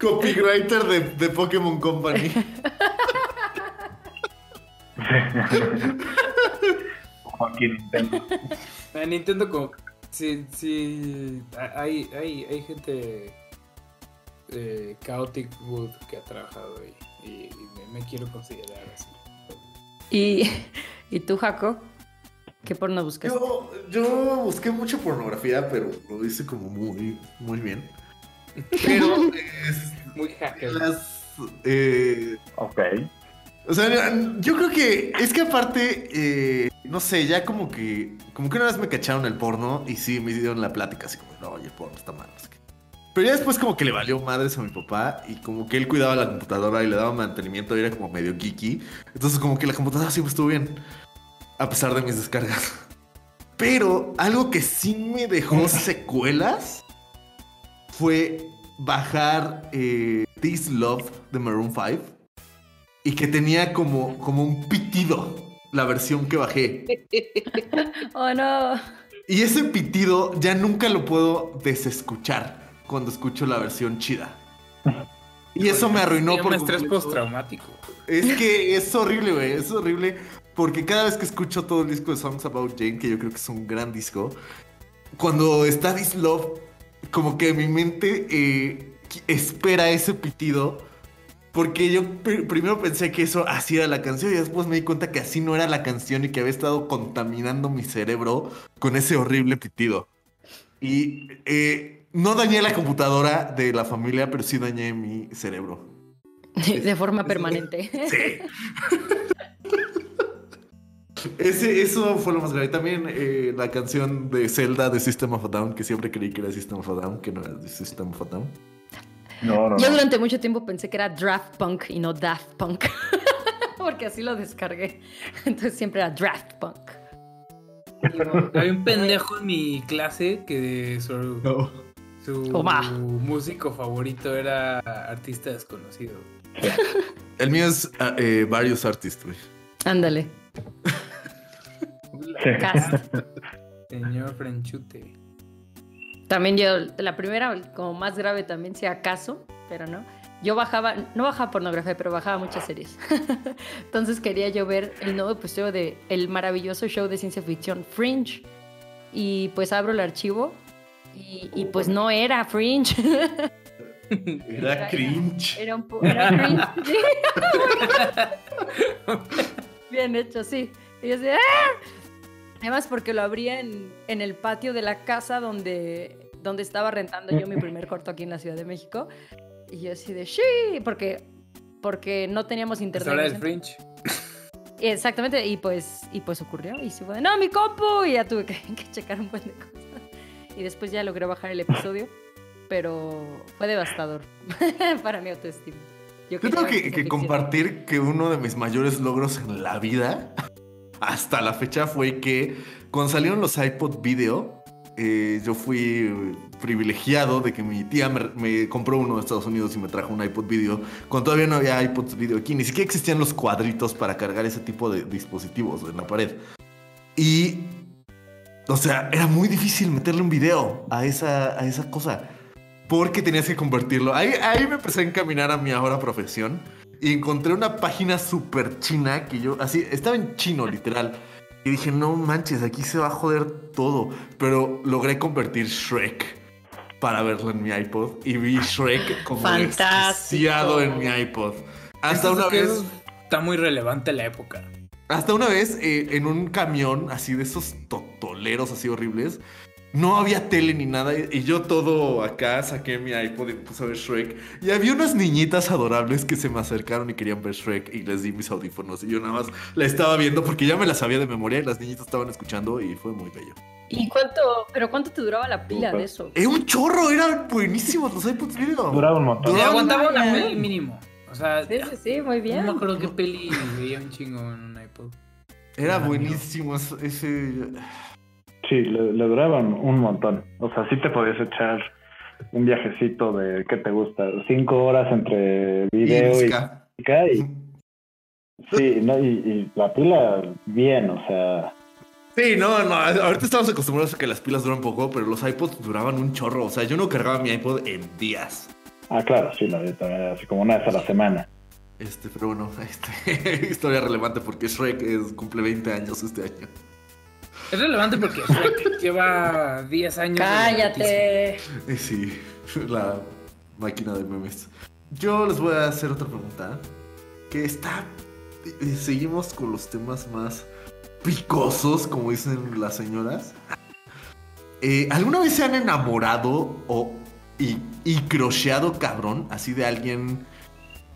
Copywriter de, de Pokémon Company. *laughs* Joaquín Nintendo. A Nintendo como... Sí, sí, hay, hay, hay gente eh, Chaotic Wood que ha trabajado ahí y, y me, me quiero considerar así. ¿Y, *laughs* ¿y tú, Jaco? ¿Qué porno buscas? Yo, yo busqué mucha pornografía, pero lo hice como muy, muy bien. Pero *laughs* es- Muy hacker. las... eh, Ok. O sea, yo creo que es que aparte, eh, no sé, ya como que, como que una vez me cacharon el porno y sí me dieron la plática así como, no, oye, el porno está mal. sé qué". Pero ya después como que le valió madres a mi papá y como que él cuidaba la computadora y le daba mantenimiento y era como medio geeky. Entonces como que la computadora siempre estuvo bien, a pesar de mis descargas. Pero algo que sí me dejó *laughs* secuelas fue bajar eh, This Love de Maroon 5 y que tenía como, como un pitido la versión que bajé. *laughs* Oh, no. Y ese pitido ya nunca lo puedo desescuchar cuando escucho la versión chida. Y eso me arruinó por estrés completo. postraumático. Es que es horrible, güey. Es horrible. Porque cada vez que escucho todo el disco de Songs About Jane, que yo creo que es un gran disco, cuando está This Love, como que mi mente eh, espera ese pitido. Porque yo pr- primero pensé que eso así era la canción y después me di cuenta que así no era la canción y que había estado contaminando mi cerebro con ese horrible pitido. Y eh, no dañé la computadora de la familia, pero sí dañé mi cerebro. De forma permanente. Ese, eso fue lo más grave. También eh, la canción de Zelda de System of a Down, que siempre creí que era System of a Down, que no era de System of a Down. No, no, Yo no. durante mucho tiempo pensé que era Draft Punk y no Daft Punk. *laughs* Porque así lo descargué. Entonces siempre era Draft Punk. Había un pendejo en mi clase que su, su Toma. músico favorito era artista desconocido. *laughs* El mío es ah, eh, varios artistas. Ándale. Señor Frenchute. También yo, la primera, como más grave también, si acaso, pero no. Yo bajaba, no bajaba pornografía, pero bajaba muchas series. *laughs* Entonces quería yo ver el nuevo episodio de el maravilloso show de ciencia ficción Fringe. Y pues abro el archivo y, y pues no era Fringe. *laughs* Era cringe. Era un poco. Era cringe. *laughs* Bien hecho, sí. Y yo así, ¡ah! Además, porque lo abría en, en el patio de la casa donde, donde estaba rentando yo mi primer corto aquí en la Ciudad de México. Y yo así de, sí, porque, porque no teníamos Es internet. hora en del ese Fringe. Exactamente, y pues, y pues ocurrió. Y se fue, no, mi compu. Y ya tuve que, *laughs* que checar un buen de cosas. Y después ya logré bajar el episodio, pero fue devastador *laughs* para mi autoestima. Yo tengo que, compartir que uno de mis mayores logros en la vida, hasta la fecha, fue que cuando salieron los iPod Video, eh, yo fui privilegiado de que mi tía me, me compró uno de Estados Unidos y me trajo un iPod Video, cuando todavía no había iPods Video aquí, ni siquiera existían los cuadritos para cargar ese tipo de dispositivos en la pared. Y, o sea, era muy difícil meterle un video a esa, a esa cosa. Porque tenías que convertirlo. Ahí, ahí me empecé a encaminar a mi ahora profesión. Y encontré una página súper china que yo, así, estaba en chino literal. Y dije, no manches, aquí se va a joder todo. Pero logré convertir Shrek para verlo en mi iPod. Y vi Shrek como Fantástico. desquiciado en mi iPod. Hasta Eso- una vez... Está muy relevante la época. Hasta una vez eh, en un camión así de esos totoleros así horribles, No había tele ni nada. Y yo todo acá saqué mi iPod y puse a ver Shrek. Y había unas niñitas adorables que se me acercaron y querían ver Shrek. Y les di mis audífonos. Y yo nada más la estaba viendo porque ya me la sabía de memoria. Y las niñitas estaban escuchando y fue muy bello. ¿Y cuánto, pero cuánto te duraba la pila de eso? Era un chorro, eran buenísimos los iPods Video. Duraba un montón. Y Duraban aguantaba un una mínimo. O sea, Sí, sí, sí, muy bien. no me acuerdo qué peli veía un chingo en un iPod. Era buenísimo ese- ese. Sí, le, le duraban un montón. O sea, sí te podías echar un viajecito de, ¿qué te gusta? Cinco horas entre video y y, sí, no, y, y la pila bien, o sea, Sí, no, no. Ahorita estamos acostumbrados a que las pilas duran poco, pero los iPods duraban un chorro. O sea, yo no cargaba mi iPod en días. Ah, claro, sí, no, yo también, así como una vez a la semana. Este, pero bueno, *laughs* este, *laughs* historia relevante porque Shrek es- cumple 20 años este año. Es relevante porque Shrek *laughs* lleva 10 años. Cállate. Sí, la máquina de memes. Yo les voy a hacer otra pregunta. Que está. eh, Seguimos con los temas más picosos, como dicen las señoras. Eh, ¿Alguna vez se han enamorado o y, y crocheado cabrón así de alguien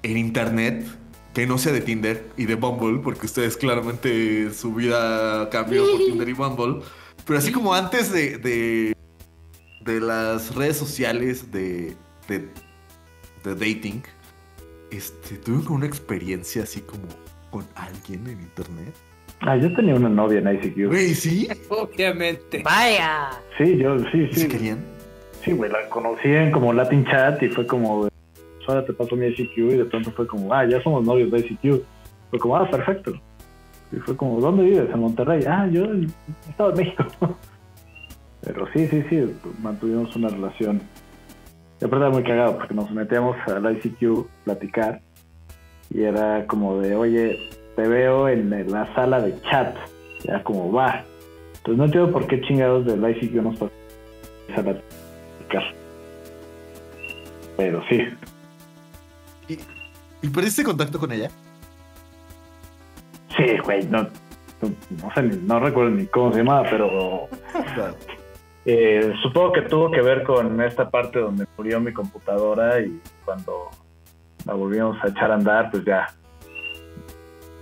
en internet que no sea de Tinder y de Bumble? Porque ustedes claramente su vida cambió por *laughs* Tinder y Bumble. Pero así como antes de, de, de las redes sociales de, de, de dating, este, tuve como una experiencia así como con alguien en internet. Ah, yo tenía una novia en ICQ. Güey, ¿sí? *laughs* Obviamente. Vaya. Sí, yo, sí, ¿Y se sí. querían? Sí, güey, la conocí en como Latin Chat y fue como, ahora te paso mi ICQ y de pronto fue como, ah, ya somos novios de ICQ. Fue como, ah, perfecto. Y fue como, ¿dónde vives? En Monterrey. Ah, yo en Estado de México. *laughs* Pero sí, sí, sí, mantuvimos una relación. Y aparte era muy cagado porque nos metíamos al ICQ platicar y era como de, oye, te veo en la sala de chat. Y era como, va. Entonces no entiendo por qué chingados del ICQ nos pasó Pero sí, ¿Y, ¿Y perdiste contacto con ella? sí, güey, no, no, sé, no recuerdo ni cómo se llamaba, pero *laughs* Claro. Eh, supongo que tuvo que ver con esta parte donde murió mi computadora y cuando la volvimos a echar a andar, pues ya,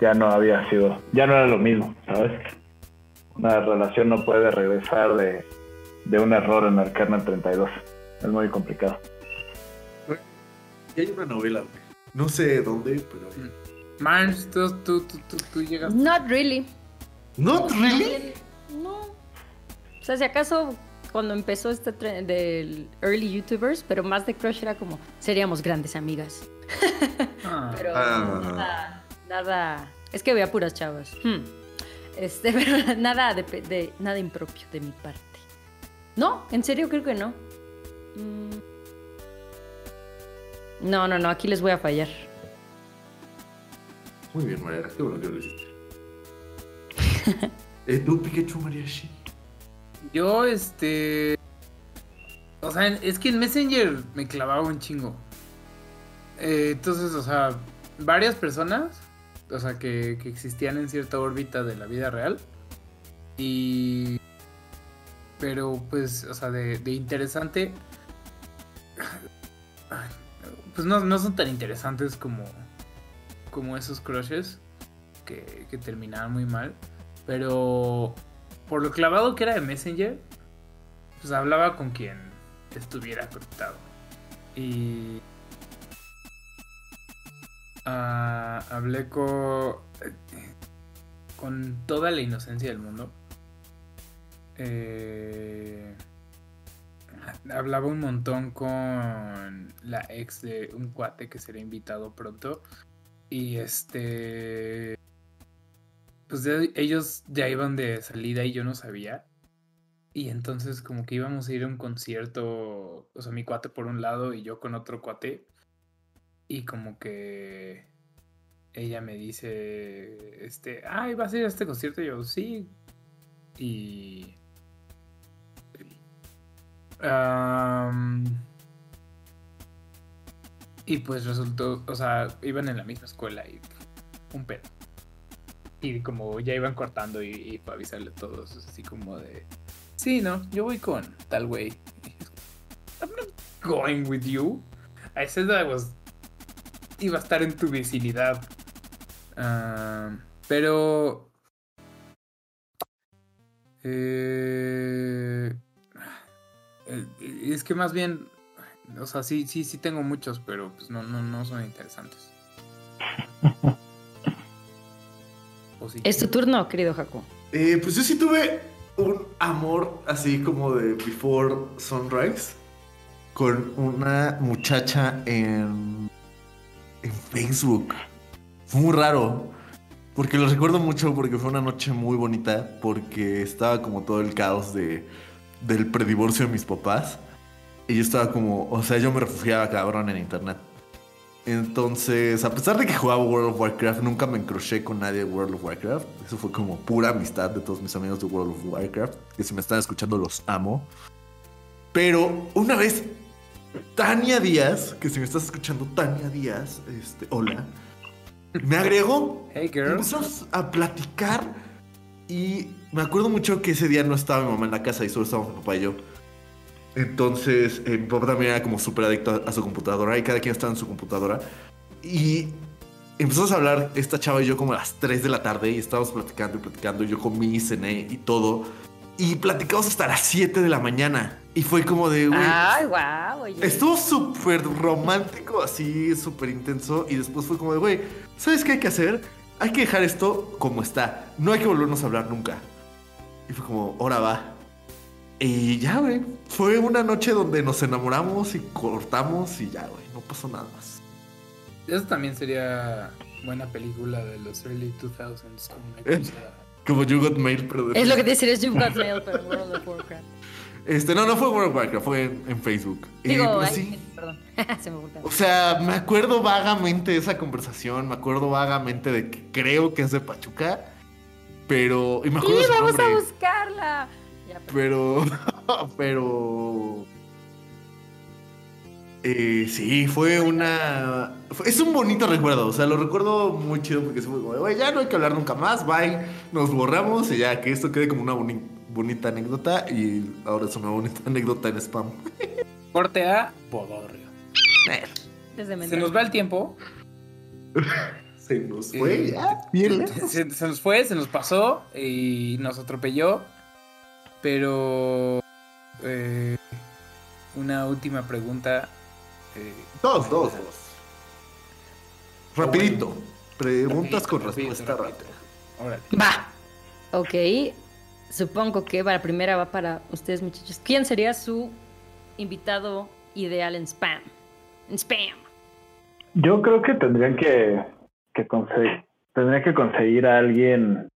ya no había sido, ya no era lo mismo, ¿sabes? Una relación no puede regresar de, de un error en el kernel 32. Es muy complicado. Y hay una novela, güey. No sé dónde, pero. Mars, tú, tú, tú, tú, tú llegas. Not really. ¿Not really? No. O sea, si acaso cuando empezó este tren del early YouTubers, pero más de Crush era como, seríamos grandes amigas. *laughs* Ah. Pero Ah. nada, nada. Es que veía puras chavas. Hmm. Este, *laughs* pero nada de, pe- de- nada impropio de mi parte. No, en serio creo que no. Mm. No, no, no, aquí les voy a fallar. Muy bien, María. Qué bueno que lo hiciste. *laughs* eh, ¿Tú, Pikachu Mariachi? Yo, este. O sea, es que en Messenger me clavaba un chingo. Eh, entonces, o sea, varias personas, o sea, que, que existían en cierta órbita de la vida real. Y. Pero, pues, o sea, de, interesante. Pues no, no son tan interesantes como. Como esos crushes. Que, que terminaban muy mal. Pero por lo clavado que era de Messenger, pues hablaba con quien estuviera conectado. Y ah, hablé con, con toda la inocencia del mundo. Eh, hablaba un montón con la ex de un cuate que será invitado pronto. Y este pues ellos ya iban de salida y yo no sabía. Y entonces como que íbamos a ir a un concierto, o sea, mi cuate por un lado y yo con otro cuate. Y como que ella me dice, este, ay, ¿vas a ir a este concierto? Y yo, sí. Y... Y pues resultó, o sea, iban en la misma escuela y un pedo. Y como ya iban cortando y, para avisarle a todos, así como de... Sí, no, yo voy con tal güey. I'm not going with you. I said that I was. iba a estar en tu vicinidad. Pero. Eh, es que más bien. O sea, sí, sí, sí tengo muchos, pero pues no, no, no son interesantes. *laughs* ¿O sí? Es tu turno, querido Jaco. Eh, pues yo sí tuve un amor así como de Before Sunrise con una muchacha en, en Facebook. Fue muy raro. Porque lo recuerdo mucho porque fue una noche muy bonita. Porque estaba como todo el caos de, del predivorcio de mis papás. Y yo estaba como, o sea, yo me refugiaba cabrón en internet. Entonces, a pesar de que jugaba World of Warcraft, nunca me encroché con nadie de World of Warcraft. Eso fue como pura amistad de todos mis amigos de World of Warcraft. Que si me están escuchando, los amo. Pero una vez, Tania Díaz, que si me estás escuchando, Tania Díaz, este, hola, me agregó. Hey, girl. Empezamos a platicar. Y me acuerdo mucho que ese día no estaba mi mamá en la casa y solo estábamos mi papá y yo. Entonces, eh, mi papá también era como súper adicto a, a su computadora y cada quien estaba en su computadora. Y empezamos a hablar esta chava y yo como a las 3 de la tarde y estábamos platicando y platicando. Y yo comí, cené y todo. Y platicamos hasta las 7 de la mañana. Y fue como de, güey. Ay, guau, oye. Estuvo súper romántico, así, súper intenso. Y después fue como de, güey, ¿sabes qué hay que hacer? Hay que dejar esto como está. No hay que volvernos a hablar nunca. Y fue como, ahora va. Y ya, güey. Fue una noche donde nos enamoramos y cortamos y ya, güey. No pasó nada más. Eso también sería buena película de los early 2000s. Como una Eh. cosa- Como You Got Mail, pero de- Es lo que te decía, es You've Got Mail, pero *laughs* World of Warcraft. Este, no, no fue World of Warcraft, fue en, en Facebook. Y, Digo, pues, ay, sí. perdón. *laughs* Se me. O sea, me acuerdo vagamente de esa conversación, me acuerdo vagamente de que creo que es de Pachuca, pero... Y me acuerdo ¡Sí, su vamos a buscarla! Ya, pero- pero... *laughs* pero... Eh, sí, fue una... fue- Es un bonito recuerdo, o sea, lo recuerdo muy chido porque se fue como, "Güey, ya no hay que hablar nunca más, bye, nos borramos y ya, que esto quede como una boni- bonita anécdota y ahora es una bonita *laughs* anécdota en spam. *laughs* Corte a Bodorrio. Desde Se mental. nos va el tiempo. Se nos fue Eh, ya, bien. Se, se nos fue, se nos pasó y nos atropelló. Pero. eh, una última pregunta. eh, Dos, dos, dos. Rapidito. Preguntas Rapidito, con rapidito, respuesta rápida. órale. Va. Ok. Supongo que para la primera va para ustedes, muchachos. ¿Quién sería su invitado ideal en spam? En spam. Yo creo que tendrían que, que conseguir, tendría que conseguir a alguien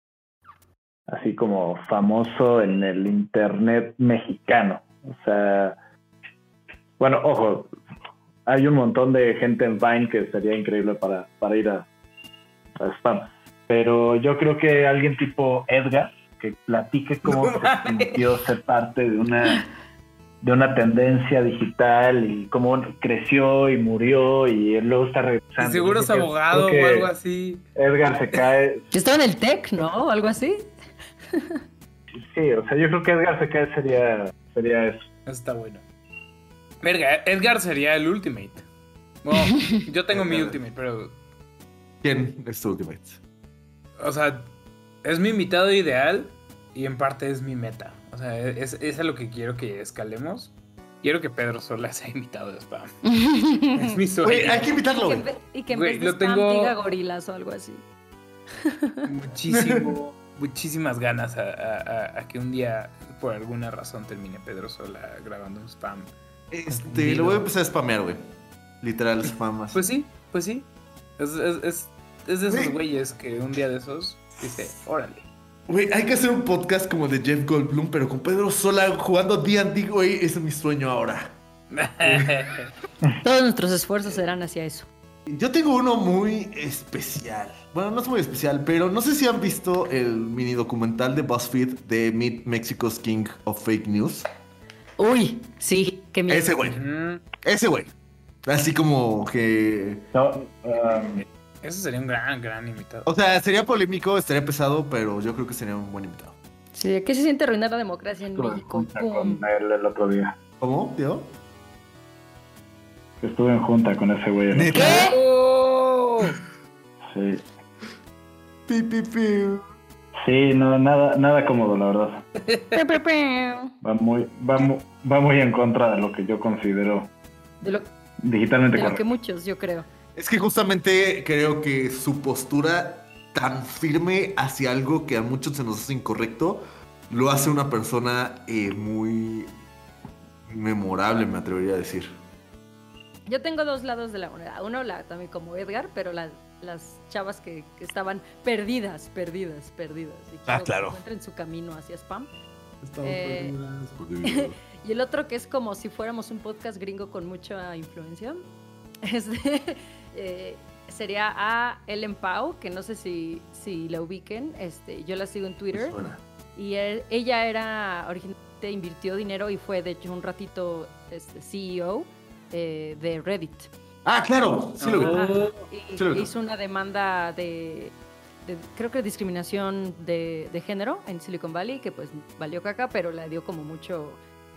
así como famoso en el internet mexicano. O sea, bueno, ojo, hay un montón de gente en Vine que sería increíble para, para ir a, a spam. Pero yo creo que alguien tipo Edgar, que platique cómo se sintió ser parte de una de una tendencia digital y cómo creció y murió y él luego está regresando. Seguro es abogado o algo así. Edgar se cae. *laughs* Yo estaba en el tech, ¿no? O algo así. Sí, o sea, yo creo que Edgar se cae sería, sería eso. Eso está bueno. Verga, Edgar sería el ultimate. Bueno, *laughs* yo tengo mi ultimate, pero. ¿Quién es tu ultimate? O sea, es mi invitado ideal y en parte es mi meta. O sea, es, es a lo que quiero que escalemos. Quiero que Pedro Sola *laughs* sea invitado de spam. Es mi sueño. Güey, hay que invitarlo, Que en vez- y que en Güey, vez de lo spam tengo- diga gorilas o algo así. Muchísimo, *laughs* muchísimas ganas a, a- a- a que un día, por alguna razón, termine Pedro Sola grabando un spam. Este, lo voy a empezar a spamear, güey. Literal, *laughs* spam así. Pues sí, pues sí. Es, es, es, es de esos Güey. güeyes que un día de esos dice, órale. Güey, hay que hacer un podcast como de Jeff Goldblum, pero con Pedro Sola jugando D&D, güey. Ese es mi sueño ahora. Todos nuestros esfuerzos serán hacia eso. Yo tengo uno muy especial. Bueno, no es muy especial, pero no sé si han visto el mini documental de BuzzFeed de Meet Mexico's King of Fake News. Uy, sí, qué miedo. Ese güey, ese güey. Así como que... No, um, Eso sería un gran, gran invitado. O sea, sería polémico, estaría pesado, pero yo creo que sería un buen invitado. Sí, ¿qué se siente arruinar la democracia en Estuve en México? junta ¡Pum! con él el otro día. ¿Cómo, tío? Estuve en junta con ese güey. día. ¡Oh! Sí. Pi, pi, pi. Sí, no, nada, nada cómodo, la verdad. Va muy, va, mu- va muy en contra de lo que yo considero De lo, digitalmente de lo que muchos, yo creo. Es que justamente creo que su postura tan firme hacia algo que a muchos se nos hace incorrecto, lo hace una persona eh, muy memorable, me atrevería a decir. Yo tengo dos lados de la moneda. Uno, la, también como Edgar, pero la- las chavas que, que estaban perdidas, perdidas, perdidas. Y que claro. encuentren su camino hacia spam. Eh, *laughs* Y el otro que es como si fuéramos un podcast gringo con mucha influencia. *laughs* Este, eh, sería a Ellen Pau, que no sé si, si la ubiquen. Este, yo la sigo en Twitter. Y él- ella era, originalmente invirtió dinero y fue de hecho un ratito este, CEO eh, de Reddit. Ah, claro, sí lo vi. Y Sí lo vi. hizo una demanda de, de, creo que discriminación de, de género en Silicon Valley, que pues valió caca, pero le dio como mucho,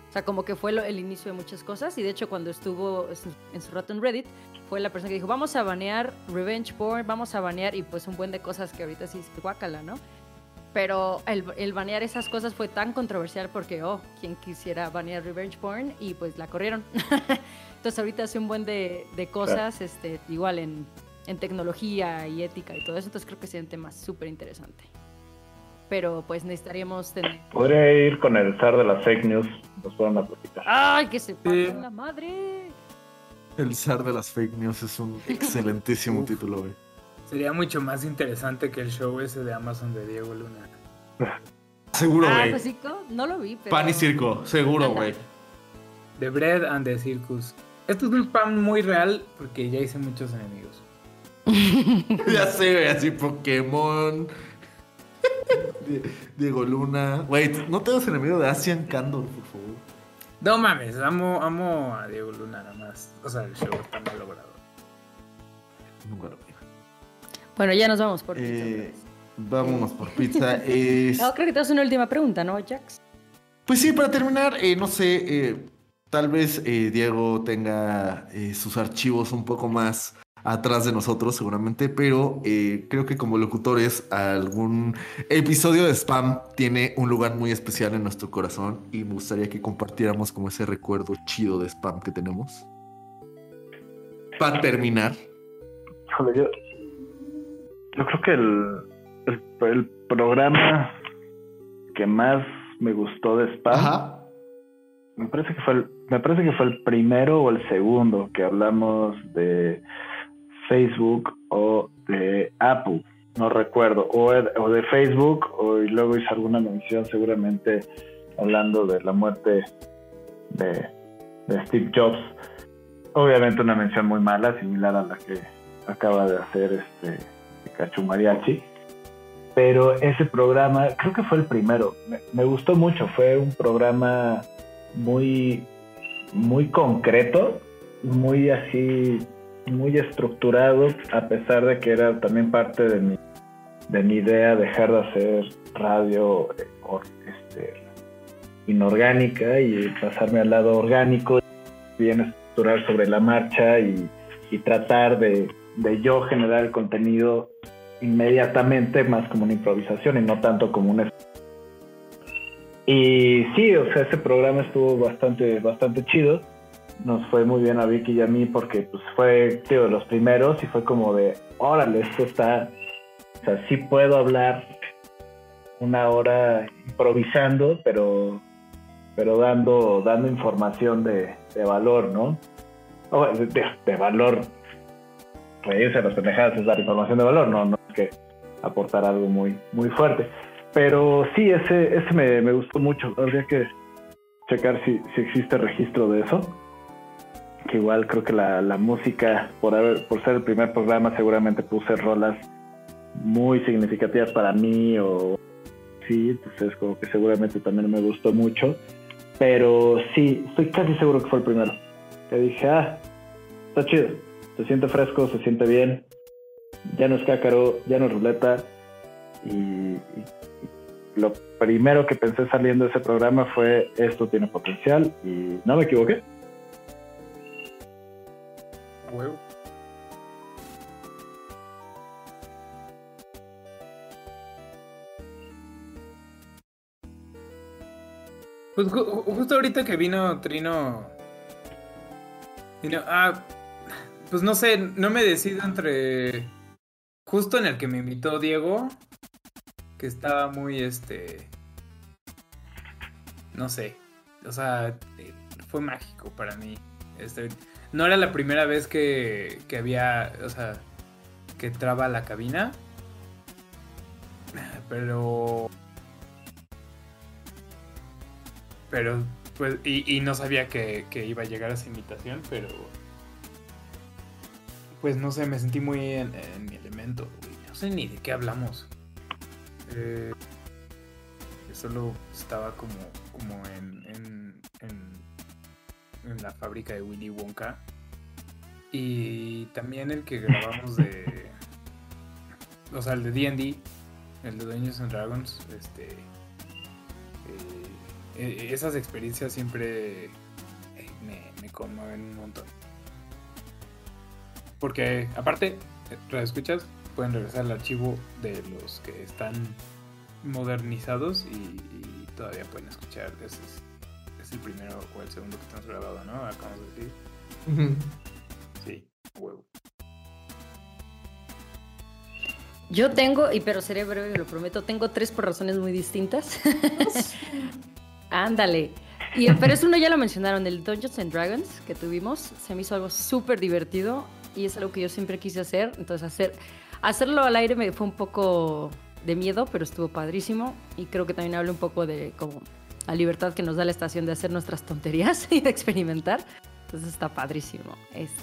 o sea, como que fue lo- el inicio de muchas cosas. Y de hecho cuando estuvo en su- rato en Reddit, fue la persona que dijo, vamos a banear revenge porn, vamos a banear, y pues un buen de cosas que ahorita sí es guácala, ¿no? Pero el, el banear esas cosas fue tan controversial porque, oh, quien quisiera banear revenge porn y pues la corrieron. *laughs* Entonces ahorita hace un buen de, de cosas, este, igual en, en tecnología y ética y todo eso, entonces creo que sería un tema súper interesante. Pero pues necesitaríamos tener... Podría ir con el zar de las fake news. Nos fueron a platicar. ¡Ay, que se parten la madre! El zar de las fake news es un *laughs* excelentísimo título, güey. Sería mucho más interesante que el show ese de Amazon de Diego Luna. *laughs* Seguro, ah, güey. pues sí, co- no lo vi, pero... Pan y circo, seguro, güey. The Bread and the Circus. Esto es un spam muy real porque ya hice muchos enemigos. *laughs* ya sé, güey, así Pokémon. Die- Diego Luna. Güey, no te das enemigo de Asian Candor, por favor. No mames, amo, amo a Diego Luna nada más. O sea, el show está mal logrado. Nunca lo vi. Bueno, ya nos vamos por... Eh, vámonos por pizza. *laughs* Es- No, creo que te haces una última pregunta, ¿no, Jax? Pues sí, para terminar, eh, no sé, eh, tal vez eh, Diego tenga eh, sus archivos un poco más atrás de nosotros, seguramente, pero eh, creo que como locutores algún episodio de Spam tiene un lugar muy especial en nuestro corazón y me gustaría que compartiéramos como ese recuerdo chido de Spam que tenemos. Para terminar. Yo, yo creo que el, el, el programa que más me gustó de Spam Ajá. me parece que fue el, me parece que fue el primero o el segundo que hablamos de Facebook o de Apple, no recuerdo, o, de- Facebook o y luego hice alguna mención seguramente hablando de la muerte de, Steve Jobs. Obviamente una mención muy mala, similar a la que acaba de hacer este Pikachu Mariachi. Pero ese programa, creo que fue el primero, me, me gustó mucho, fue un programa muy, muy concreto, muy así, muy estructurado, a pesar de que era también parte de mi, de mi idea dejar de hacer radio este, inorgánica y pasarme al lado orgánico, bien estructurar sobre la marcha y, y tratar de, de yo generar el contenido inmediatamente más como una improvisación y no tanto como un y sí, o sea, ese programa estuvo bastante, bastante chido. Nos fue muy bien a Vicky y a mí porque pues fue, tío, de los primeros y fue como de, órale, esto está, o sea, sí puedo hablar una hora improvisando, pero, pero dando, dando información de, de valor, ¿no? De- de valor. Reírse a las pendejadas es dar información de valor, no, no es que aportar algo muy, muy fuerte. Pero sí, ese, ese me, me gustó mucho. Habría que checar si, si existe registro de eso. Que igual creo que la, música, por, haber, por ser el primer programa, seguramente puse rolas muy significativas para mí o sí, entonces como que seguramente también me gustó mucho. Pero sí, estoy casi seguro que fue el primero. Que dije, ah, está chido, se siente fresco, se siente bien, ya no es cácaro, ya no es ruleta y- y lo primero que pensé saliendo de ese programa fue esto tiene potencial y no me equivoqué. Huevo. Pues ju- ju- justo ahorita que vino Trino. ah, pues no sé, no me decido entre. Justo en el que me invitó Diego, que estaba muy este. No sé. O sea, eh, fue mágico para mí. Este, no era la primera vez que, que había. O sea, que entraba a la cabina. Pero. Pero, pues, y, no sabía que, que iba a llegar a esa invitación, pero. Pues no sé, me sentí muy en, en mi elemento. No sé ni de qué hablamos. Eh, solo estaba como, como en, en, la fábrica de Willy Wonka. Y también el que grabamos de. *laughs* O sea, el de DD, el de Dungeons and Dragons, este. eh, eh, esas experiencias siempre eh, me, me conmueven un montón. Porque, aparte, eh, escuchas pueden regresar al archivo de los que están modernizados y, todavía pueden escuchar. Ese es, el primero o el segundo que estamos grabado, ¿no? Acabamos de decir. Sí, huevo. Yo tengo, y pero seré breve, lo prometo, tengo tres por razones muy distintas. *laughs* Ándale. Y, pero es uno ya lo mencionaron, el Dungeons and Dragons que tuvimos, se me hizo algo súper divertido y es algo que yo siempre quise hacer. Entonces hacer, hacerlo al aire me fue un poco de miedo, pero estuvo padrísimo y creo que también habla un poco de como la libertad que nos da la estación de hacer nuestras tonterías *laughs* y de experimentar. Entonces está padrísimo. Este,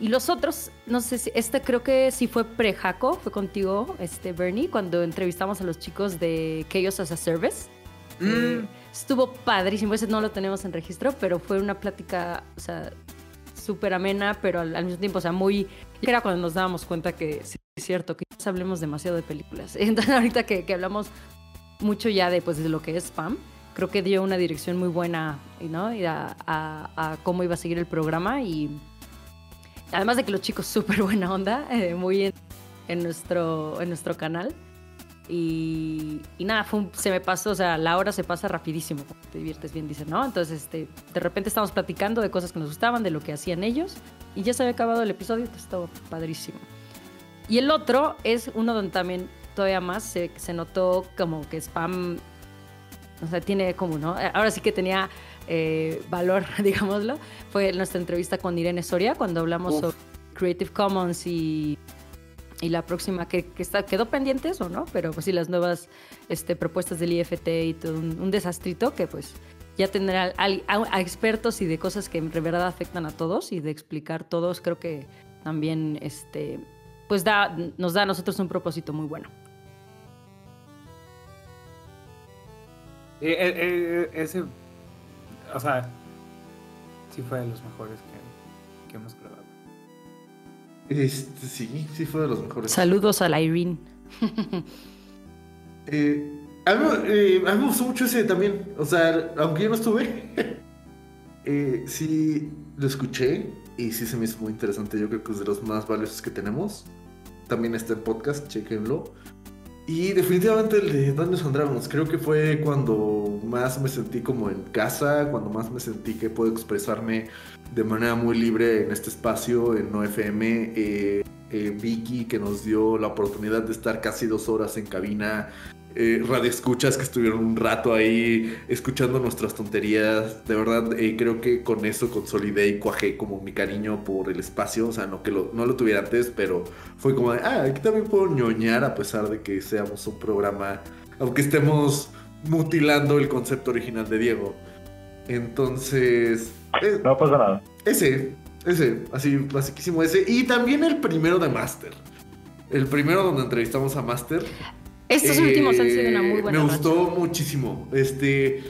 y los otros, no sé si, este creo que sí fue pre-Jaco, fue contigo, este Bernie, cuando entrevistamos a los chicos de Chaos as a Service. Eh, estuvo padrísimo, ese no lo tenemos en registro, pero fue una plática, o sea, súper amena, pero al, al mismo tiempo, o sea, muy... Era cuando nos dábamos cuenta que sí, es cierto, que ya hablemos demasiado de películas. *laughs* Entonces, ahorita que, que hablamos mucho ya de, pues, de lo que es spam, creo que dio una dirección muy buena, ¿no? A, a- a cómo iba a seguir el programa y además de que los chicos *laughs* súper buena onda, eh, muy en, en nuestro, en nuestro canal. Y, y nada, fue un- se me pasó, o sea, la hora se pasa rapidísimo, te diviertes bien, dicen, ¿no? Entonces, este, de repente estamos platicando de cosas que nos gustaban, de lo que hacían ellos, y ya se había acabado el episodio, entonces estaba padrísimo. Y el otro es uno donde también todavía más se, se notó como que spam, o sea, tiene como, ¿no? Ahora sí que tenía eh, valor, *laughs* digámoslo, fue nuestra entrevista con Irene Soria cuando hablamos Uf. sobre Creative Commons y, y la próxima que, que está, quedó pendiente eso, ¿no? Pero pues sí, las nuevas este, propuestas del IFT y todo un, un desastrito que pues ya tener a, a expertos y de cosas que de verdad afectan a todos y de explicar todos, creo que también este, pues da, nos da a nosotros un propósito muy bueno. Eh, eh, eh, ese, o sea, sí fue de los mejores que, que hemos grabado. Este, sí, sí fue de los mejores. Saludos a la Irene. *laughs* Eh, a, mí, eh, a mí me gustó mucho ese también. O sea, aunque yo no estuve, *laughs* eh, sí lo escuché y sí se me hizo muy interesante. Yo creo que es de los más valiosos que tenemos. También está en podcast, chequenlo. Y definitivamente el de Dungeons and Dragons, creo que fue cuando más me sentí como en casa, cuando más me sentí que puedo expresarme de manera muy libre en este espacio, en OFM. Eh, eh, Vicky, que nos dio la oportunidad de estar casi dos horas en cabina. Eh, radio escuchas que estuvieron un rato ahí escuchando nuestras tonterías. De verdad, eh, creo que con eso consolidé y cuajé como mi cariño por el espacio. O sea, no que lo, no lo tuviera antes, pero fue como de, ah, aquí también puedo ñoñar a pesar de que seamos un programa, aunque estemos mutilando el concepto original de Diego. Entonces, eh, No pasa nada. ese, ese, así, basiquísimo ese. Y también el primero de Master. El primero donde entrevistamos a Master. Estos Eh, últimos han sido una muy buena Me racha. gustó muchísimo. Este.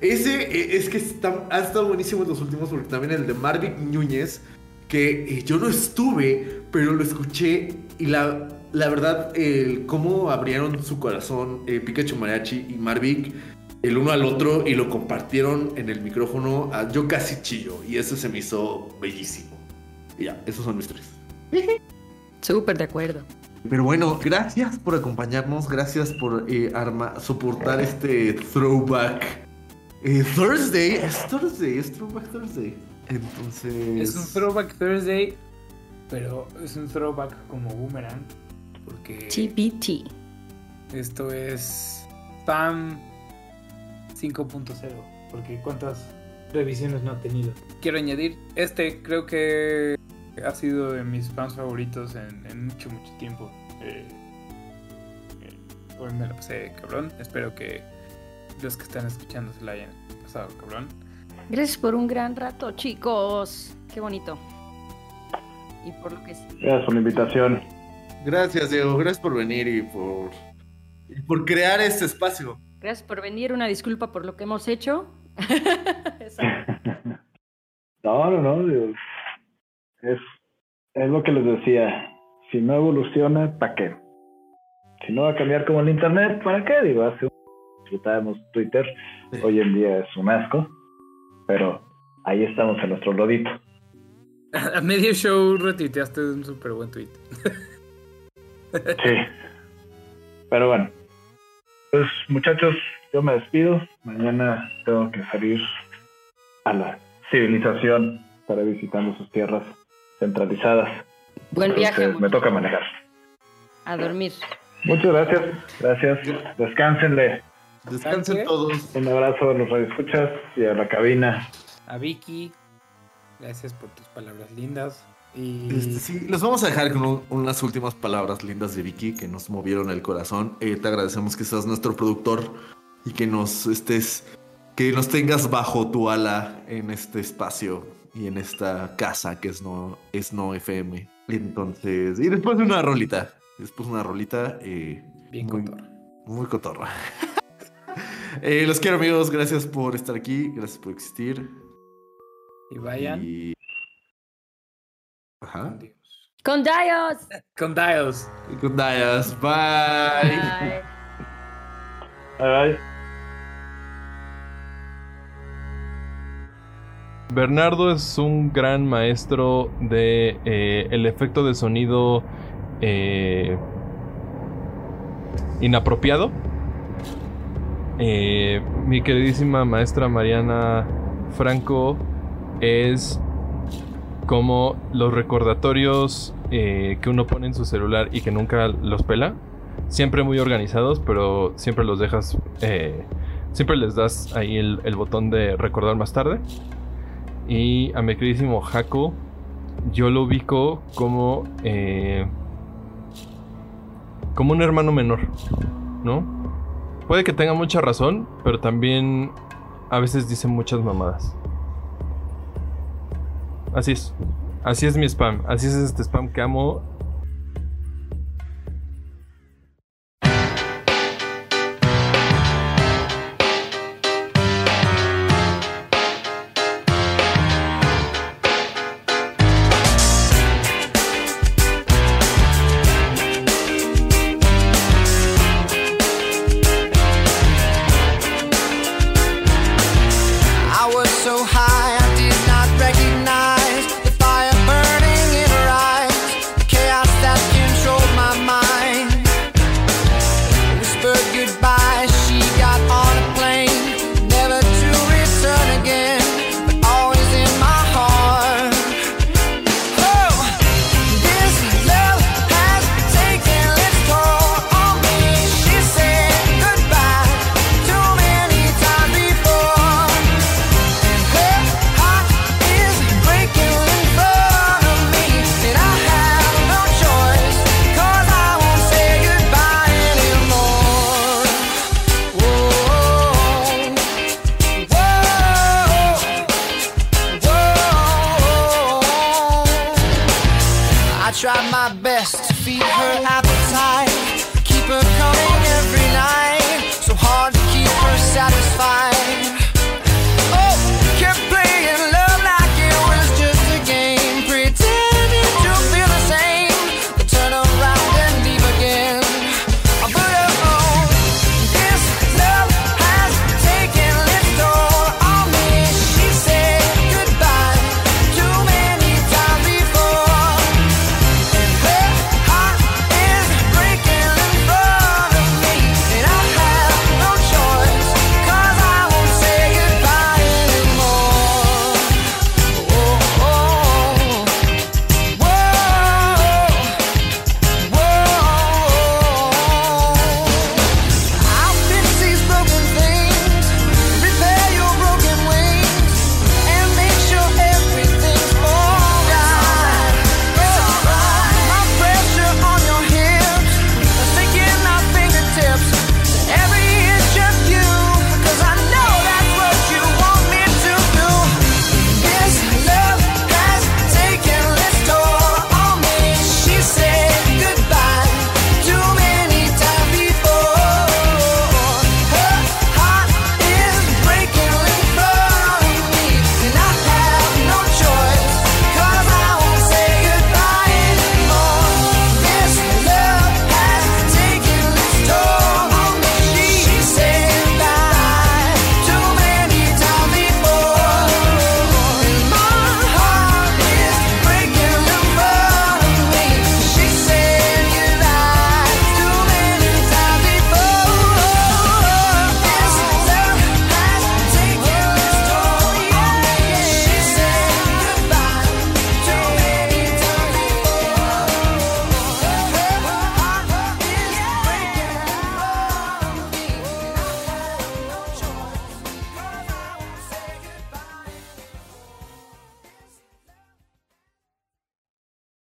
Ese eh, es que está- ha estado buenísimo en los últimos, porque también el de Marvick Núñez, que eh, yo no estuve, pero lo escuché y la la verdad, el cómo abrieron su corazón eh, Pikachu Mariachi y Marvick el uno al otro y lo compartieron en el micrófono, ah, yo casi chillo y eso se me hizo bellísimo. Y ya, esos son mis tres. *laughs* Súper de acuerdo. Pero bueno, gracias por acompañarnos, gracias por eh, arma, soportar este throwback eh, Thursday. Es Thursday, es throwback Thursday. Entonces. Es un throwback Thursday, pero es un throwback como boomerang. Porque TBT. esto es spam 5.0. Porque cuántas revisiones no ha tenido. Quiero añadir, este creo que ha sido de mis fans favoritos en, en mucho, mucho tiempo. Eh, eh, hoy me lo pasé cabrón. Espero que los que están escuchando se la hayan pasado cabrón. Gracias por un gran rato, chicos. Qué bonito. Y por lo que sí. Gracias por la invitación. Gracias, Diego, gracias por venir y por, y por crear este espacio. Gracias por venir. Una disculpa por lo que hemos hecho. *laughs* *laughs* No, no, no. digo, Es, es lo que les decía. Si no evoluciona, ¿para qué? Si no va a cambiar como el Internet, ¿para qué? Digo, hace un *laughs* disfrutábamos Twitter. Hoy en día es un asco. Pero ahí estamos en nuestro lodito. *laughs* A medio show retuiteaste un súper buen tweet. *laughs* Sí. Pero bueno. Pues muchachos, yo me despido. Mañana tengo que salir a la civilización para visitando sus tierras centralizadas. Buen viaje. Entonces, me toca manejar. A dormir. Muchas gracias. Gracias. Descánsenle. Descansen todos. Un abrazo a los radioescuchas y a la cabina. A Vicky, gracias por tus palabras lindas. Y Este, sí, los vamos a dejar con un- unas últimas palabras lindas de Vicky que nos movieron el corazón. Eh, te agradecemos que seas nuestro productor y que nos estés, que nos tengas bajo tu ala en este espacio y en esta casa que es no, es no FM. Entonces, y después de una rolita, después una rolita, eh, bien muy, cotorra. muy cotorra. *laughs* Eh, los quiero amigos, gracias por estar aquí, gracias por existir. Y vayan Y... Ajá. con Dios. Con Dios. Con Dios. Bye. Bye, bye. Bernardo es un gran maestro de eh, el efecto de sonido eh, inapropiado. Eh, mi queridísima maestra Mariana Franco es como los recordatorios que uno pone en su celular y que nunca los pela. Siempre muy organizados, pero siempre los dejas, siempre les das ahí el botón de recordar más tarde. Y a mi queridísimo Haku, yo lo ubico como. eh, como un hermano menor, ¿no? Puede que tenga mucha razón, pero también a veces dice muchas mamadas. Así es. Así es mi spam. Así es este spam que amo.